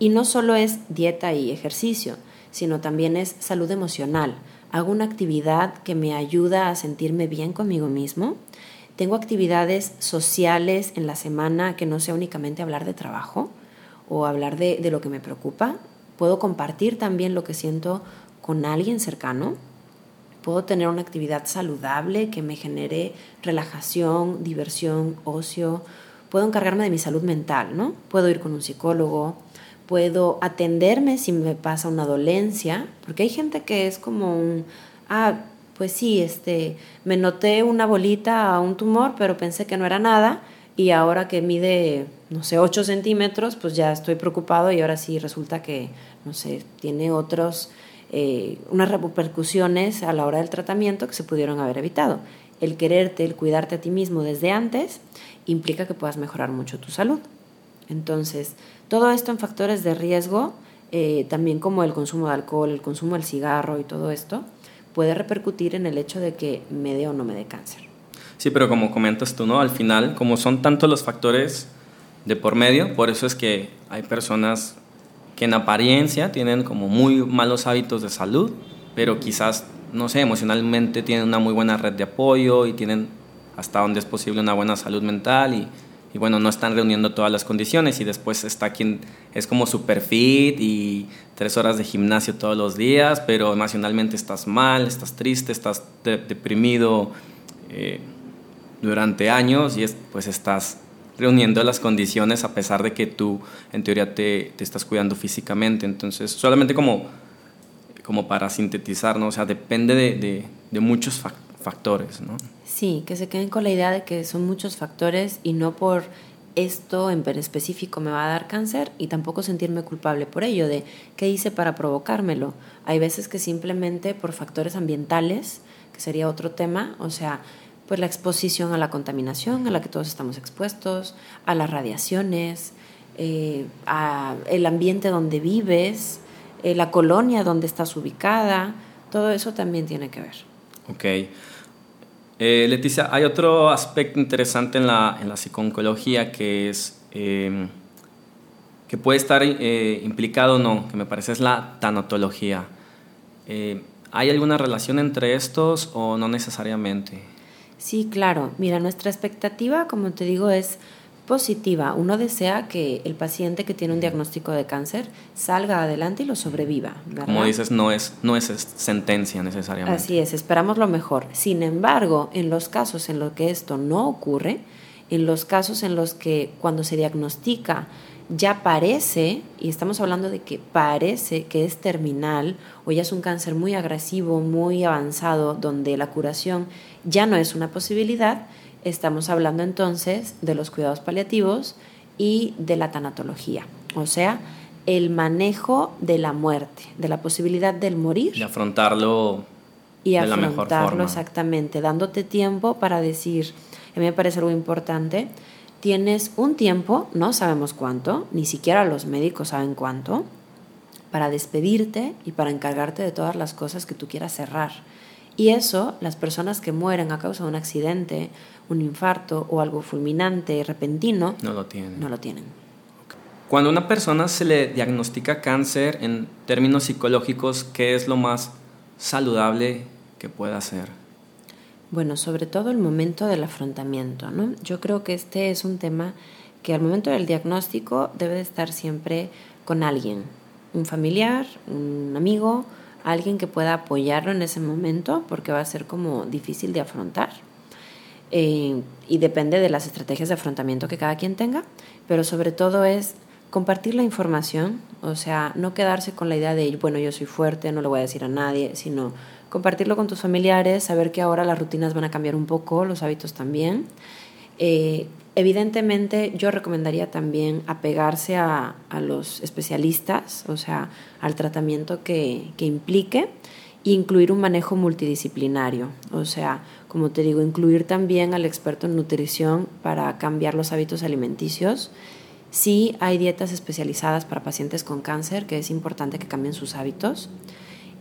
Y no solo es dieta y ejercicio, sino también es salud emocional. Hago una actividad que me ayuda a sentirme bien conmigo mismo, tengo actividades sociales en la semana que no sea únicamente hablar de trabajo o hablar de, lo que me preocupa. Puedo compartir también lo que siento con alguien cercano. Puedo tener una actividad saludable que me genere relajación, diversión, ocio. Puedo encargarme de mi salud mental, ¿no? Puedo ir con un psicólogo, puedo atenderme si me pasa una dolencia, porque hay gente que es como un, ah, pues sí, este, me noté una bolita a un tumor, pero pensé que no era nada y ahora que mide, no sé, 8 centímetros, pues ya estoy preocupado y ahora sí resulta que, no sé, tiene otros, eh, unas repercusiones a la hora del tratamiento que se pudieron haber evitado. el quererte, el cuidarte a ti mismo desde antes, implica que puedas mejorar mucho tu salud. Entonces, todo esto en factores de riesgo, eh, también como el consumo de alcohol, el consumo del cigarro y todo esto, puede repercutir en el hecho de que me dé o no me dé cáncer. Sí, pero como comentas tú, ¿no? Al final, como son tantos los factores de por medio, por eso es que hay personas que en apariencia tienen como muy malos hábitos de salud, pero quizás, no sé, emocionalmente tienen una muy buena red de apoyo y tienen hasta donde es posible una buena salud mental y, y bueno, no están reuniendo todas las condiciones y después está quien es como super fit y tres horas de gimnasio todos los días, pero emocionalmente estás mal, estás triste, estás deprimido eh, durante años y es, pues estás reuniendo las condiciones a pesar de que tú en teoría te, te estás cuidando físicamente. Entonces, solamente como, como para sintetizar, ¿no? O sea, depende de, de, de muchos factores, ¿no? Sí, que se queden con la idea de que son muchos factores y no por esto en específico me va a dar cáncer y tampoco sentirme culpable por ello, de qué hice para provocármelo. Hay veces que simplemente por factores ambientales, que sería otro tema, o sea, pues la exposición a la contaminación a la que todos estamos expuestos, a las radiaciones, eh, a el ambiente donde vives, eh, la colonia donde estás ubicada, todo eso también tiene que ver. Ok. Eh, Leticia, hay otro aspecto interesante en la, en la psiconcología que es em, que puede estar eh, implicado o no, que me parece es la tanatología. Eh, ¿Hay alguna relación entre estos o no necesariamente? Sí, claro. Mira, nuestra expectativa, como te digo, es positiva. Uno desea que el paciente que tiene un diagnóstico de cáncer salga adelante y lo sobreviva. Como dices, no es, no es sentencia necesariamente. Así es, esperamos lo mejor. Sin embargo, en los casos en los que esto no ocurre, en los casos en los que cuando se diagnostica ya parece, y estamos hablando de que parece que es terminal o ya es un cáncer muy agresivo, muy avanzado, donde la curación ya no es una posibilidad, Estamos hablando entonces de los cuidados paliativos y de la tanatología, o sea, el manejo de la muerte, de la posibilidad del morir. Y afrontarlo y de la mejor forma. exactamente, dándote tiempo para decir, a mí me parece algo importante, tienes un tiempo, no sabemos cuánto, ni siquiera los médicos saben cuánto, para despedirte y para encargarte de todas las cosas que tú quieras cerrar. Y eso, las personas que mueren a causa de un accidente un infarto o algo fulminante, repentino, no lo tienen. No lo tienen. Cuando a una persona se le diagnostica cáncer en términos psicológicos, ¿qué es lo más saludable que pueda hacer? Bueno, sobre todo el momento del afrontamiento, ¿no? Yo creo que este es un tema que al momento del diagnóstico debe de estar siempre con alguien, un familiar, un amigo, alguien que pueda apoyarlo en ese momento, porque va a ser como difícil de afrontar. Eh, y depende de las estrategias de afrontamiento que cada quien tenga, pero sobre todo es compartir la información, o sea, no quedarse con la idea de, bueno, yo soy fuerte, no le voy a decir a nadie, sino compartirlo con tus familiares, saber que ahora las rutinas van a cambiar un poco, los hábitos también. Eh, evidentemente yo recomendaría también apegarse a, los especialistas, o sea, al tratamiento que, que implique, e incluir un manejo multidisciplinario, o sea, como te digo, incluir también al experto en nutrición para cambiar los hábitos alimenticios. Sí hay dietas especializadas para pacientes con cáncer, que es importante que cambien sus hábitos.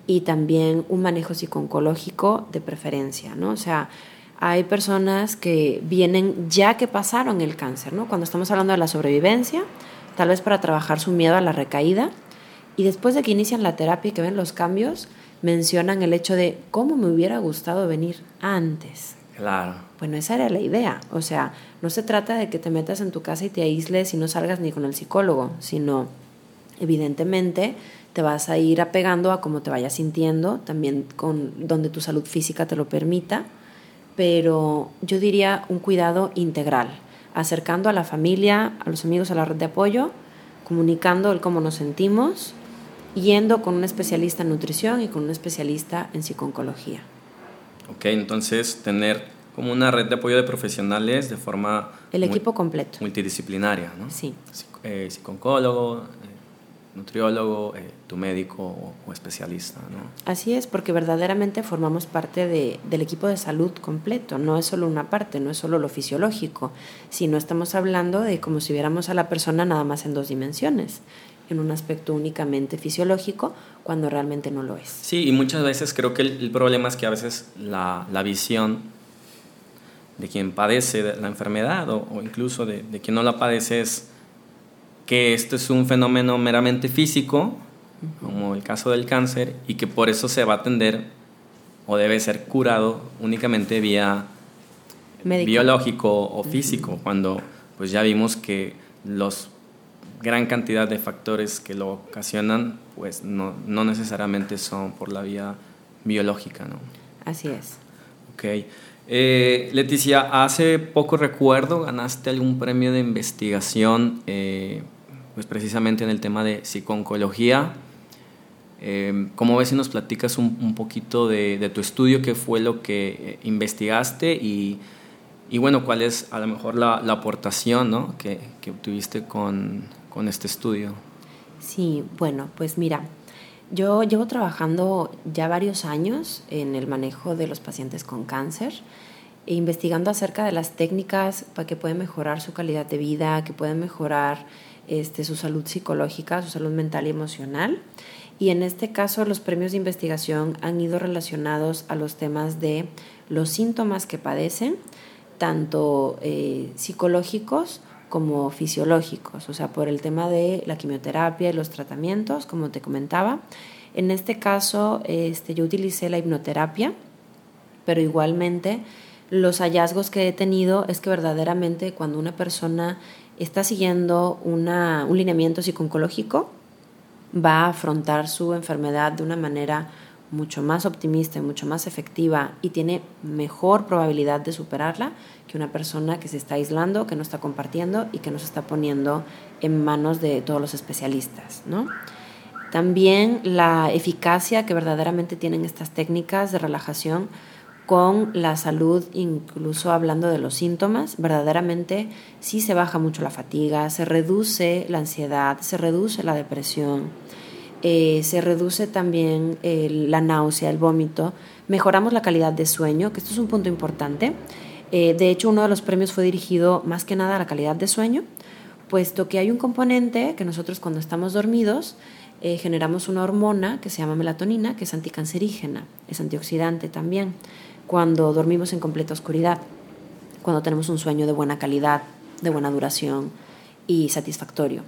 Y también un manejo psiconcológico de preferencia, ¿no? O sea, hay personas que vienen ya que pasaron el cáncer, ¿no? Cuando estamos hablando de la sobrevivencia, tal vez para trabajar su miedo a la recaída, y después de que inician la terapia y que ven los cambios, mencionan el hecho de cómo me hubiera gustado venir antes. Claro. Bueno, esa era la idea. O sea, no se trata de que te metas en tu casa y te aísles y no salgas ni con el psicólogo, sino evidentemente te vas a ir apegando a cómo te vayas sintiendo, también con donde tu salud física te lo permita, pero yo diría un cuidado integral, acercando a la familia, a los amigos a la red de apoyo, comunicando el cómo nos sentimos yendo con un especialista en nutrición y con un especialista en psiconcología. Ok, entonces tener como una red de apoyo de profesionales de forma... El equipo completo. Multidisciplinaria, ¿no? Sí. Eh, psicólogo, nutriólogo, eh, tu médico o, especialista. ¿no? Así es, porque verdaderamente formamos parte de, del equipo de salud completo, no es solo una parte, no es solo lo fisiológico, sino estamos hablando de como si viéramos a la persona nada más en dos dimensiones en un aspecto únicamente fisiológico cuando realmente no lo es. Sí, y muchas veces creo que el, problema es que a veces la, la, visión de quien padece la enfermedad o, o incluso de, de, quien no la padece es que esto es un fenómeno meramente físico, como el caso del cáncer, y que por eso se va a atender o debe ser curado únicamente vía biológico o físico, cuando pues ya vimos que los gran cantidad de factores que lo ocasionan pues no, no necesariamente son por la vía biológica, ¿no? Así es. Ok. Eh, Leticia, hace poco recuerdo ganaste algún premio de investigación eh, pues precisamente en el tema de psiconcología. Eh, ¿Cómo ves si nos platicas un, poquito de, tu estudio, qué fue lo que eh, investigaste y, bueno, cuál es a lo mejor la, aportación que, que obtuviste con, con este estudio? Sí, bueno, pues mira, yo llevo trabajando ya varios años en el manejo de los pacientes con cáncer e investigando acerca de las técnicas para que pueden mejorar su calidad de vida, que pueden mejorar este, su salud psicológica, su salud mental y emocional. Y en este caso los premios de investigación han ido relacionados a los temas de los síntomas que padecen, tanto eh, psicológicos como fisiológicos, o sea, por el tema de la quimioterapia y los tratamientos, como te comentaba. En este caso, este, yo utilicé la hipnoterapia, pero igualmente los hallazgos que he tenido es que verdaderamente cuando una persona está siguiendo una, un lineamiento psicológico, va a afrontar su enfermedad de una manera mucho más optimista y mucho más efectiva y tiene mejor probabilidad de superarla que una persona que se está aislando, que no está compartiendo y que no se está poniendo en manos de todos los especialistas. ¿no? También la eficacia que verdaderamente tienen estas técnicas de relajación con la salud, incluso hablando de los síntomas, verdaderamente sí se baja mucho la fatiga, se reduce la ansiedad, se reduce la depresión, eh, se reduce también la náusea, el vómito, mejoramos la calidad de sueño, que esto es un punto importante. Eh, de hecho, uno de los premios fue dirigido más que nada a la calidad de sueño, puesto que hay un componente que nosotros cuando estamos dormidos eh, generamos una hormona que se llama melatonina, que es anticancerígena, es antioxidante también cuando dormimos en completa oscuridad, cuando tenemos un sueño de buena calidad, de buena duración y satisfactorio.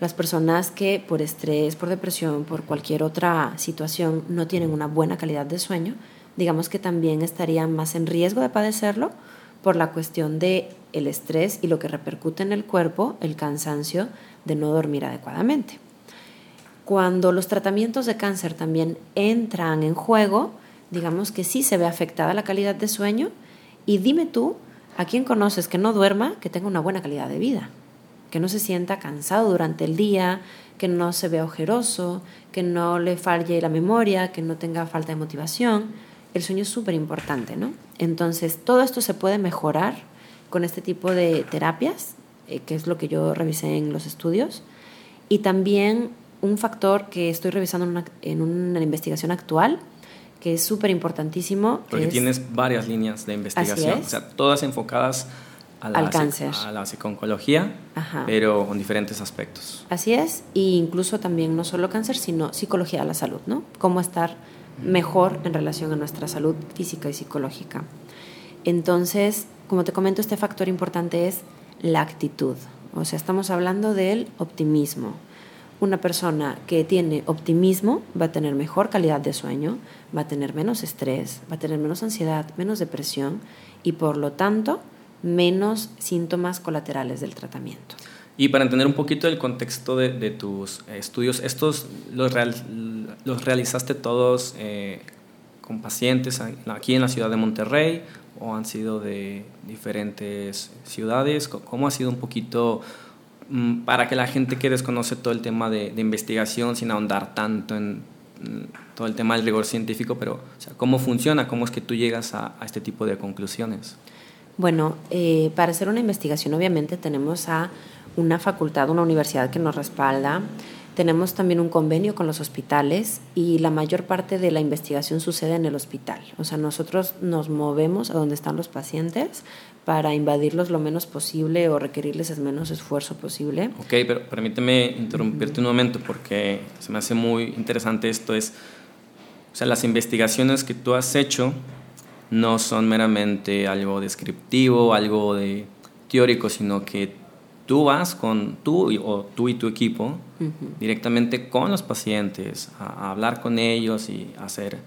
Las personas que por estrés, por depresión, por cualquier otra situación no tienen una buena calidad de sueño, digamos que también estarían más en riesgo de padecerlo por la cuestión de el estrés y lo que repercute en el cuerpo, el cansancio de no dormir adecuadamente. Cuando los tratamientos de cáncer también entran en juego, digamos que sí se ve afectada la calidad de sueño. Y dime tú, ¿a quién conoces que no duerma, que tenga una buena calidad de vida? Que no se sienta cansado durante el día, que no se vea ojeroso, que no le falle la memoria, que no tenga falta de motivación. El sueño es súper importante, ¿no? Entonces, todo esto se puede mejorar con este tipo de terapias, eh, que es lo que yo revisé en los estudios. Y también un factor que estoy revisando en una, en una investigación actual que es súper importantísimo. Porque tienes varias líneas de investigación, o sea, todas enfocadas la, al cáncer. a la psiconcología, pero con diferentes aspectos. Así es, e incluso también no solo cáncer, sino psicología de la salud, ¿no? Cómo estar mejor en relación a nuestra salud física y psicológica. Entonces, como te comento, este factor importante es la actitud. O sea, estamos hablando del optimismo. Una persona que tiene optimismo va a tener mejor calidad de sueño, va a tener menos estrés, va a tener menos ansiedad, menos depresión y por lo tanto menos síntomas colaterales del tratamiento. Y para entender un poquito el contexto de, tus estudios, ¿estos los, los realizaste todos eh, con pacientes aquí en la ciudad de Monterrey o han sido de diferentes ciudades? ¿Cómo ha sido un poquito mm, para que la gente que desconoce todo el tema de, de investigación, sin ahondar tanto en todo el tema del rigor científico, pero ¿cómo funciona? ¿Cómo es que tú llegas a, este tipo de conclusiones? Bueno, eh, para hacer una investigación obviamente tenemos a una facultad, una universidad que nos respalda. Tenemos también un convenio con los hospitales y la mayor parte de la investigación sucede en el hospital. O sea, nosotros nos movemos a donde están los pacientes para invadirlos lo menos posible o requerirles el menos esfuerzo posible. Ok, pero permíteme interrumpirte un momento porque se me hace muy interesante esto. Es, o sea, las investigaciones que tú has hecho no son meramente algo descriptivo, algo de teórico, sino que tú vas con tú o tú y tu equipo directamente con los pacientes a, hablar con ellos y hacer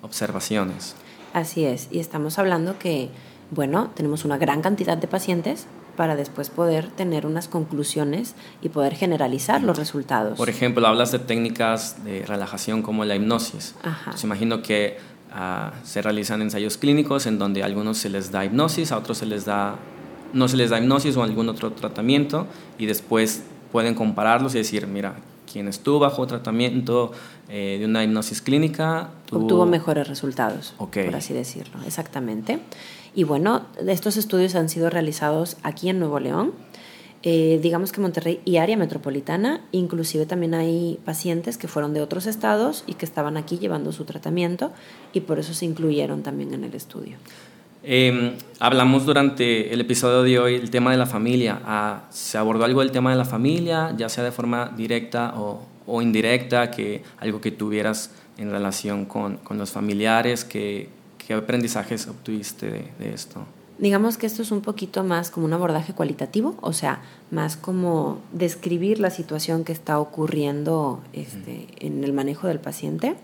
observaciones. Así es, y estamos hablando que, bueno, tenemos una gran cantidad de pacientes para después poder tener unas conclusiones y poder generalizar los resultados. Por ejemplo, hablas de técnicas de relajación como la hipnosis. Ajá. imagino que ah, se realizan ensayos clínicos en donde a algunos se les da hipnosis, a otros se les da no se les da hipnosis o algún otro tratamiento y después pueden compararlos y decir, mira, quien estuvo bajo tratamiento eh, de una hipnosis clínica obtuvo mejores resultados, por así decirlo, exactamente. Y bueno, estos estudios han sido realizados aquí en Nuevo León, eh, digamos que Monterrey y área metropolitana, inclusive también hay pacientes que fueron de otros estados y que estaban aquí llevando su tratamiento y por eso se incluyeron también en el estudio. Em, hablamos durante el episodio de hoy el tema de la familia. Ah, ¿Se abordó algo del tema de la familia, ya sea de forma directa o, indirecta, que algo que tuvieras en relación con, los familiares? ¿Qué, aprendizajes obtuviste de, esto? Digamos que esto es un poquito más como un abordaje cualitativo, o sea, más como describir la situación que está ocurriendo este, en el manejo del paciente.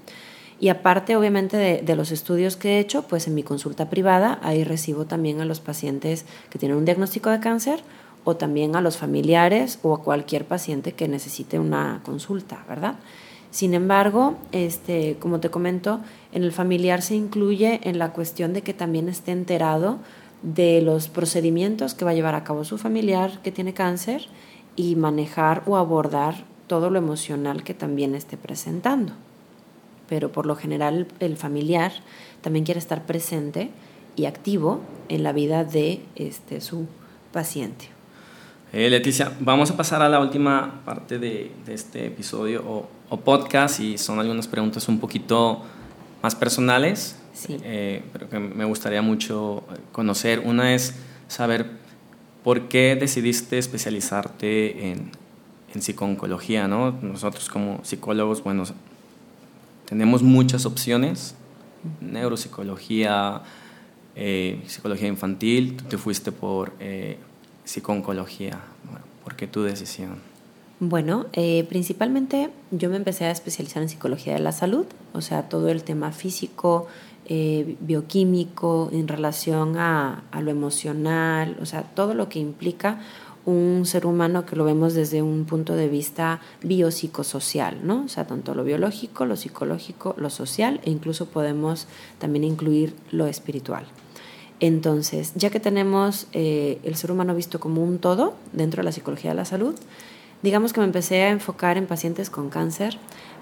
Y aparte, obviamente, de, los estudios que he hecho, pues en mi consulta privada, ahí recibo también a los pacientes que tienen un diagnóstico de cáncer o también a los familiares o a cualquier paciente que necesite una consulta, ¿verdad? Sin embargo, este, como te comento, en el familiar se incluye en la cuestión de que también esté enterado de los procedimientos que va a llevar a cabo su familiar que tiene cáncer y manejar o abordar todo lo emocional que también esté presentando pero por lo general el familiar también quiere estar presente y activo en la vida de este, su paciente. Eh, Leticia, vamos a pasar a la última parte de, este episodio o, podcast y son algunas preguntas un poquito más personales, eh, pero que me gustaría mucho conocer. Una es saber por qué decidiste especializarte en, en psicooncología, ¿no? Nosotros como psicólogos, bueno, tenemos muchas opciones, neuropsicología, eh, psicología infantil, tú te fuiste por eh, psiconcología. ¿Por qué tu decisión? Bueno, eh, principalmente yo me empecé a especializar en psicología de la salud, o sea, todo el tema físico, eh, bioquímico en relación a, lo emocional, o sea, todo lo que implica un ser humano que lo vemos desde un punto de vista biopsicosocial, ¿no? O sea, tanto lo biológico, lo psicológico, lo social e incluso podemos también incluir lo espiritual. Entonces, ya que tenemos eh, el ser humano visto como un todo dentro de la psicología de la salud, digamos que me empecé a enfocar en pacientes con cáncer,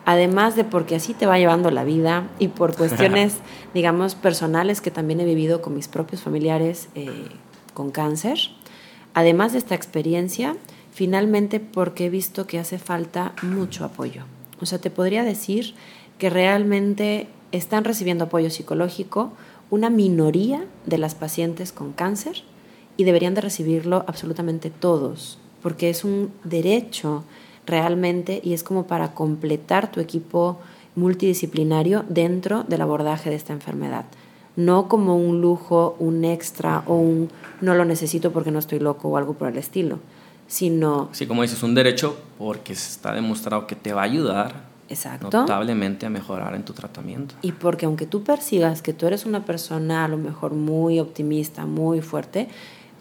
además de porque así te va llevando la vida y por cuestiones, digamos, personales que también he vivido con mis propios familiares eh, con cáncer Además de esta experiencia, finalmente porque he visto que hace falta mucho apoyo. O sea, te podría decir que realmente están recibiendo apoyo psicológico una minoría de las pacientes con cáncer y deberían de recibirlo absolutamente todos, porque es un derecho realmente y es como para completar tu equipo multidisciplinario dentro del abordaje de esta enfermedad no como un lujo, un extra o un no lo necesito porque no estoy loco o algo por el estilo, sino... Sí, como dices, un derecho porque está demostrado que te va a ayudar Exacto. notablemente a mejorar en tu tratamiento. Y porque aunque tú persigas que tú eres una persona a lo mejor muy optimista, muy fuerte,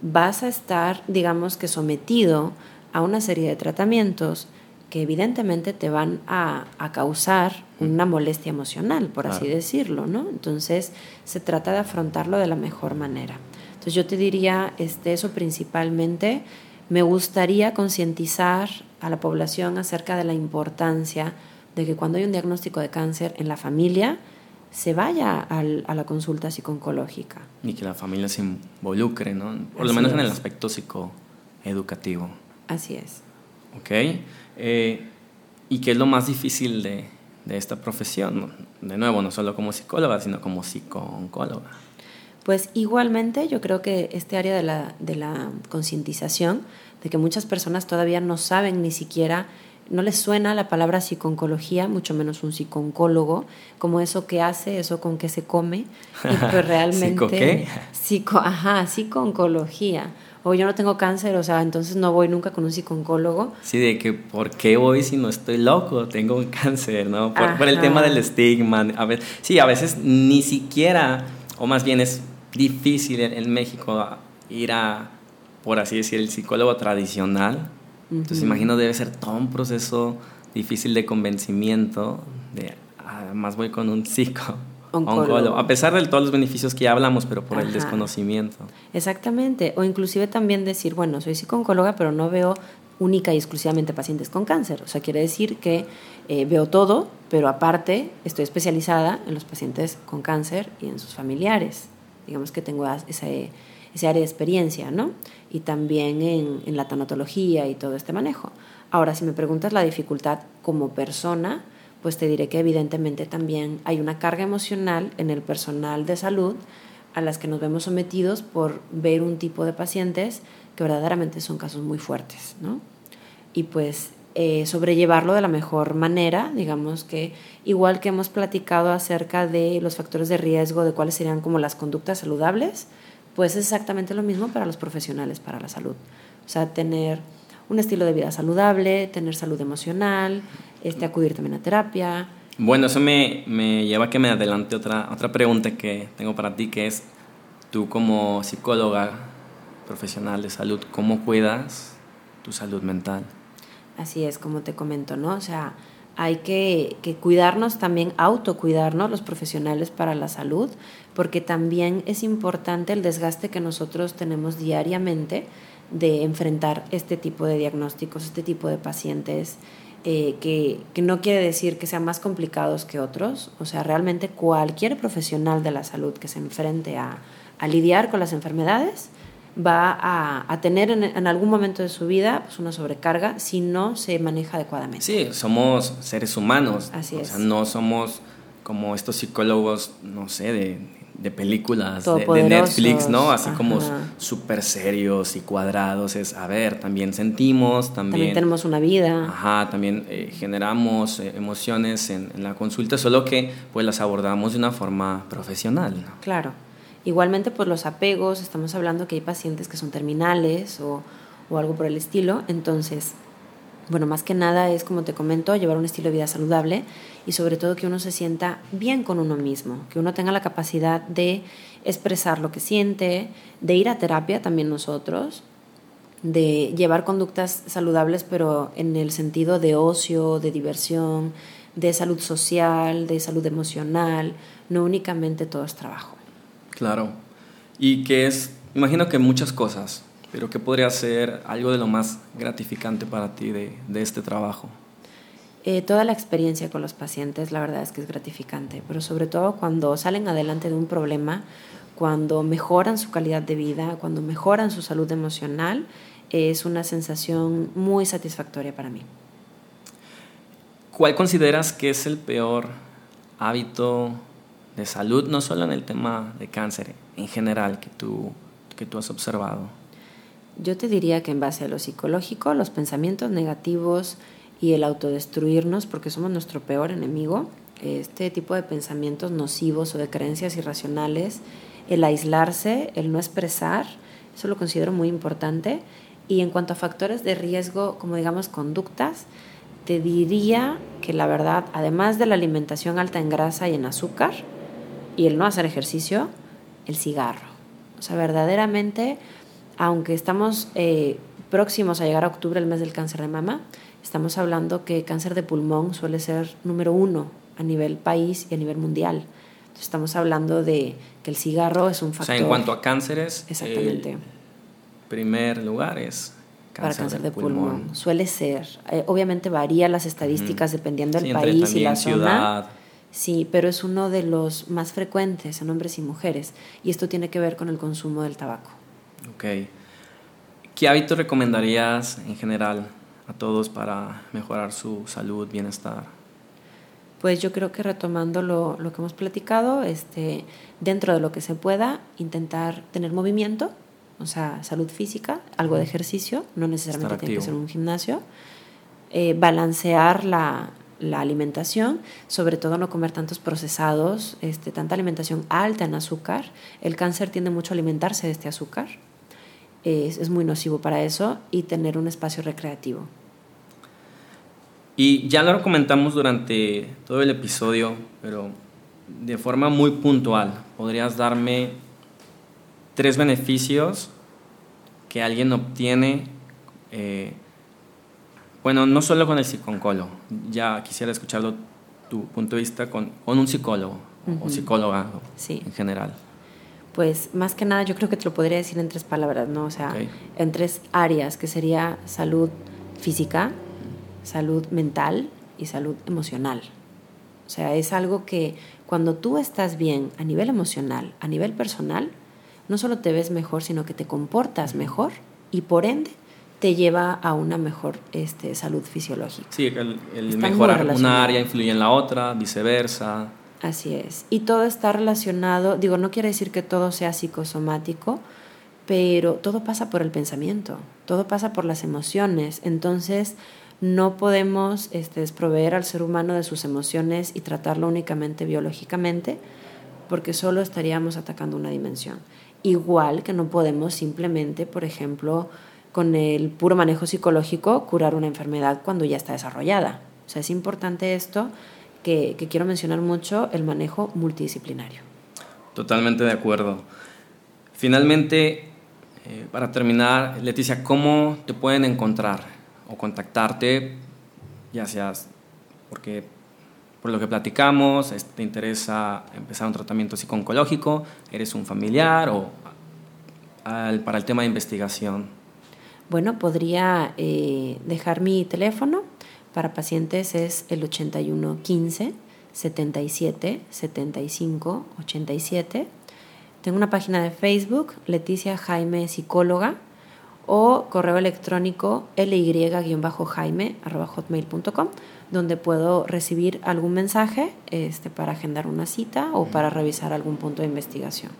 vas a estar, digamos que sometido a una serie de tratamientos que evidentemente te van a, causar una molestia emocional, por así decirlo, ¿no? Entonces se trata de afrontarlo de la mejor manera. Entonces yo te diría este, eso principalmente. Me gustaría concientizar a la población acerca de la importancia de que cuando hay un diagnóstico de cáncer en la familia, se vaya a la consulta psicológica. Y que la familia se involucre, ¿no? Por lo menos en el aspecto psicoeducativo. Así es. Ok. Eh, ¿Y qué es lo más difícil de, de esta profesión? De nuevo, no solo como psicóloga, sino como psico-oncóloga. Pues igualmente yo creo que este área de la, de la concientización, de que muchas personas todavía no saben ni siquiera, no les suena la palabra psiconcología, mucho menos un psicooncólogo, como eso que hace, eso con que se come, y pues realmente... ¿Psico qué? Psico, ajá, psiconcología. O yo no tengo cáncer, o sea, entonces no voy nunca con un psicooncólogo. Sí, de que ¿por qué voy si no estoy loco? Tengo un cáncer, ¿no? Por, por el tema del estigma. A ver, sí, a veces ni siquiera, o más bien es difícil en, en México ir a, por así decir, el psicólogo tradicional. Entonces imagino debe ser todo un proceso difícil de convencimiento, de además voy con un psico. Oncólogo. A pesar de todos los beneficios que ya hablamos, pero por el desconocimiento. Exactamente. O inclusive también decir, bueno, soy psicooncóloga, pero no veo única y exclusivamente pacientes con cáncer. O sea, quiere decir que eh, veo todo, pero aparte estoy especializada en los pacientes con cáncer y en sus familiares. Digamos que tengo ese área de experiencia, ¿no? Y también en, en la tanatología y todo este manejo. Ahora, si me preguntas la dificultad como persona, pues te diré que evidentemente también hay una carga emocional en el personal de salud a las que nos vemos sometidos por ver un tipo de pacientes que verdaderamente son casos muy fuertes, ¿no? Y pues eh, sobrellevarlo de la mejor manera, digamos que igual que hemos platicado acerca de los factores de riesgo, de cuáles serían como las conductas saludables, pues es exactamente lo mismo para los profesionales para la salud. O sea, tener un estilo de vida saludable, tener salud emocional, este, acudir también a terapia, Bueno, eso me, me lleva a que me adelante otra, otra pregunta que tengo para ti, que es, tú como psicóloga profesional de salud, ¿cómo cuidas tu salud mental? Así es, como te comento, ¿no? O sea, hay que, que cuidarnos también, autocuidarnos los profesionales para la salud, porque también es importante el desgaste que nosotros tenemos diariamente de enfrentar este tipo de diagnósticos, este tipo de pacientes, eh, que, que no quiere decir que sean más complicados que otros. O sea, realmente cualquier profesional de la salud que se enfrente a, a lidiar con las enfermedades, va a, a tener en, en, algún momento de su vida pues, una sobrecarga si no se maneja adecuadamente. Sí, somos seres humanos. Así o es. sea, no somos como estos psicólogos, no sé, de, de películas, de, de, Netflix, ¿no? Así Ajá. como súper serios y cuadrados. Es, a ver, también sentimos, también... También tenemos una vida. Ajá, también eh, generamos eh, emociones en, en, la consulta, solo que pues las abordamos de una forma profesional. ¿no? Claro. Igualmente, pues los apegos, estamos hablando que hay pacientes que son terminales o, o, algo por el estilo. Entonces, bueno, más que nada es, como te comento, llevar un estilo de vida saludable y sobre todo que uno se sienta bien con uno mismo, que uno tenga la capacidad de expresar lo que siente, de ir a terapia también nosotros, de llevar conductas saludables, pero en el sentido de ocio, de diversión, de salud social, de salud emocional, no únicamente todo es trabajo. Claro. Y que es, imagino que muchas cosas, pero ¿qué podría ser algo de lo más gratificante para ti de, de este trabajo? Eh, toda la experiencia con los pacientes, la verdad es que es gratificante, pero sobre todo cuando salen adelante de un problema, cuando mejoran su calidad de vida, cuando mejoran su salud emocional, eh, es una sensación muy satisfactoria para mí. ¿Cuál consideras que es el peor hábito de salud, no solo en el tema de cáncer, en general, que tú, que tú has observado? Yo te diría que en base a lo psicológico, los pensamientos negativos y el autodestruirnos, porque somos nuestro peor enemigo, este tipo de pensamientos nocivos o de creencias irracionales, el aislarse, el no expresar, eso lo considero muy importante. Y en cuanto a factores de riesgo, como digamos conductas, te diría que la verdad, además de la alimentación alta en grasa y en azúcar, y el no hacer ejercicio, el cigarro. O sea, verdaderamente, aunque estamos eh, próximos a llegar a octubre, el mes del cáncer de mama, estamos hablando que cáncer de pulmón suele ser número uno a nivel país y a nivel mundial. Entonces, estamos hablando de que el cigarro es un factor. O sea, en cuanto a cánceres, exactamente. el primer lugar es cáncer para cáncer de, de pulmón. pulmón. Suele ser. Eh, obviamente varía las estadísticas mm. dependiendo del sí, país y la ciudad. zona. Sí, pero es uno de los más frecuentes en hombres y mujeres. Y esto tiene que ver con el consumo del tabaco. Ok. ¿Qué hábitos recomendarías en general a todos para mejorar su salud, bienestar? Pues yo creo que retomando lo, lo que hemos platicado, este, dentro de lo que se pueda, intentar tener movimiento, o sea, salud física, algo de ejercicio, no necesariamente tiene que ser un gimnasio, eh, balancear la, la, alimentación, sobre todo no comer tantos procesados, este, tanta alimentación alta en azúcar. El cáncer tiende mucho a alimentarse de este azúcar, es, es muy nocivo para eso, y tener un espacio recreativo. Y ya lo comentamos durante todo el episodio, pero de forma muy puntual, ¿podrías darme tres beneficios que alguien obtiene, eh, bueno, no solo con el psiconcolo, ya quisiera escucharlo tu punto de vista con, con un psicólogo o psicóloga en general. Pues más que nada yo creo que te lo podría decir en tres palabras, ¿no? O sea, en tres áreas, que sería salud física, salud mental y salud emocional. O sea, es algo que cuando tú estás bien a nivel emocional, a nivel personal, no solo te ves mejor, sino que te comportas mejor y por ende te lleva a una mejor este, salud fisiológica. Sí, el, el mejorar una área influye en la otra, viceversa. Así es. Y todo está relacionado, digo, no quiere decir que todo sea psicosomático, pero todo pasa por el pensamiento, todo pasa por las emociones. Entonces, no podemos este, desproveer al ser humano de sus emociones y tratarlo únicamente biológicamente, porque solo estaríamos atacando una dimensión. Igual que no podemos simplemente, por ejemplo, con el puro manejo psicológico, curar una enfermedad cuando ya está desarrollada. O sea, es importante esto que, quiero mencionar mucho, el manejo multidisciplinario. Totalmente de acuerdo. Finalmente, eh, para terminar, Leticia, ¿cómo te pueden encontrar o contactarte, ya seas porque por lo que platicamos, te interesa empezar un tratamiento psico-oncológico, eres un familiar o para el tema de investigación? Bueno, podría eh, dejar mi teléfono para pacientes es el 81 15 77 75 87. Tengo una página de Facebook, Leticia Jaime Psicóloga, o correo electrónico ly-jaime.hotmail.com donde puedo recibir algún mensaje este, para agendar una cita o para revisar algún punto de investigación.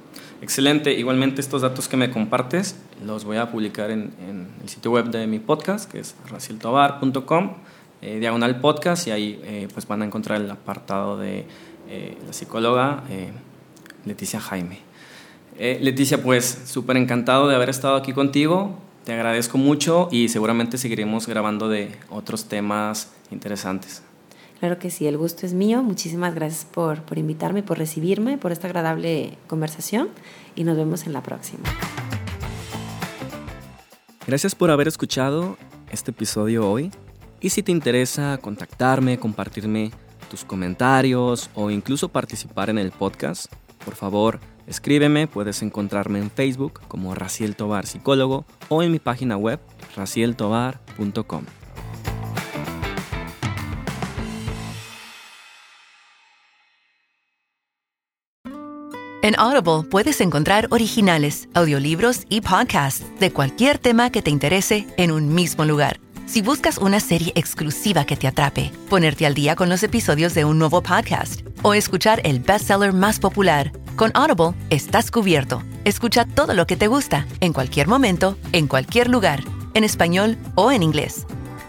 Excelente. Igualmente estos datos que me compartes los voy a publicar en, el sitio web de mi podcast, que es racieltobar.com, eh, diagonal podcast, y ahí eh, pues van a encontrar el apartado de eh, la psicóloga Leticia Jaime. Leticia, pues súper encantado de haber estado aquí contigo. Te agradezco mucho y seguramente seguiremos grabando de otros temas interesantes. Claro que sí, el gusto es mío. Muchísimas gracias por, por invitarme, por recibirme, por esta agradable conversación y nos vemos en la próxima. Gracias por haber escuchado este episodio hoy. Y si te interesa contactarme, compartirme tus comentarios o incluso participar en el podcast, por favor, Escríbeme, puedes encontrarme en Facebook como Raciel Tobar Psicólogo o en mi página web racieltobar.com. En Audible puedes encontrar originales, audiolibros y podcasts de cualquier tema que te interese en un mismo lugar. Si buscas una serie exclusiva que te atrape, ponerte al día con los episodios de un nuevo podcast o escuchar el bestseller más popular, con Audible estás cubierto. Escucha todo lo que te gusta, en cualquier momento, en cualquier lugar, en español o en inglés.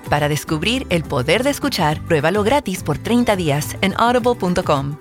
Para descubrir el poder de escuchar, pruébalo gratis por 30 días en audible.com.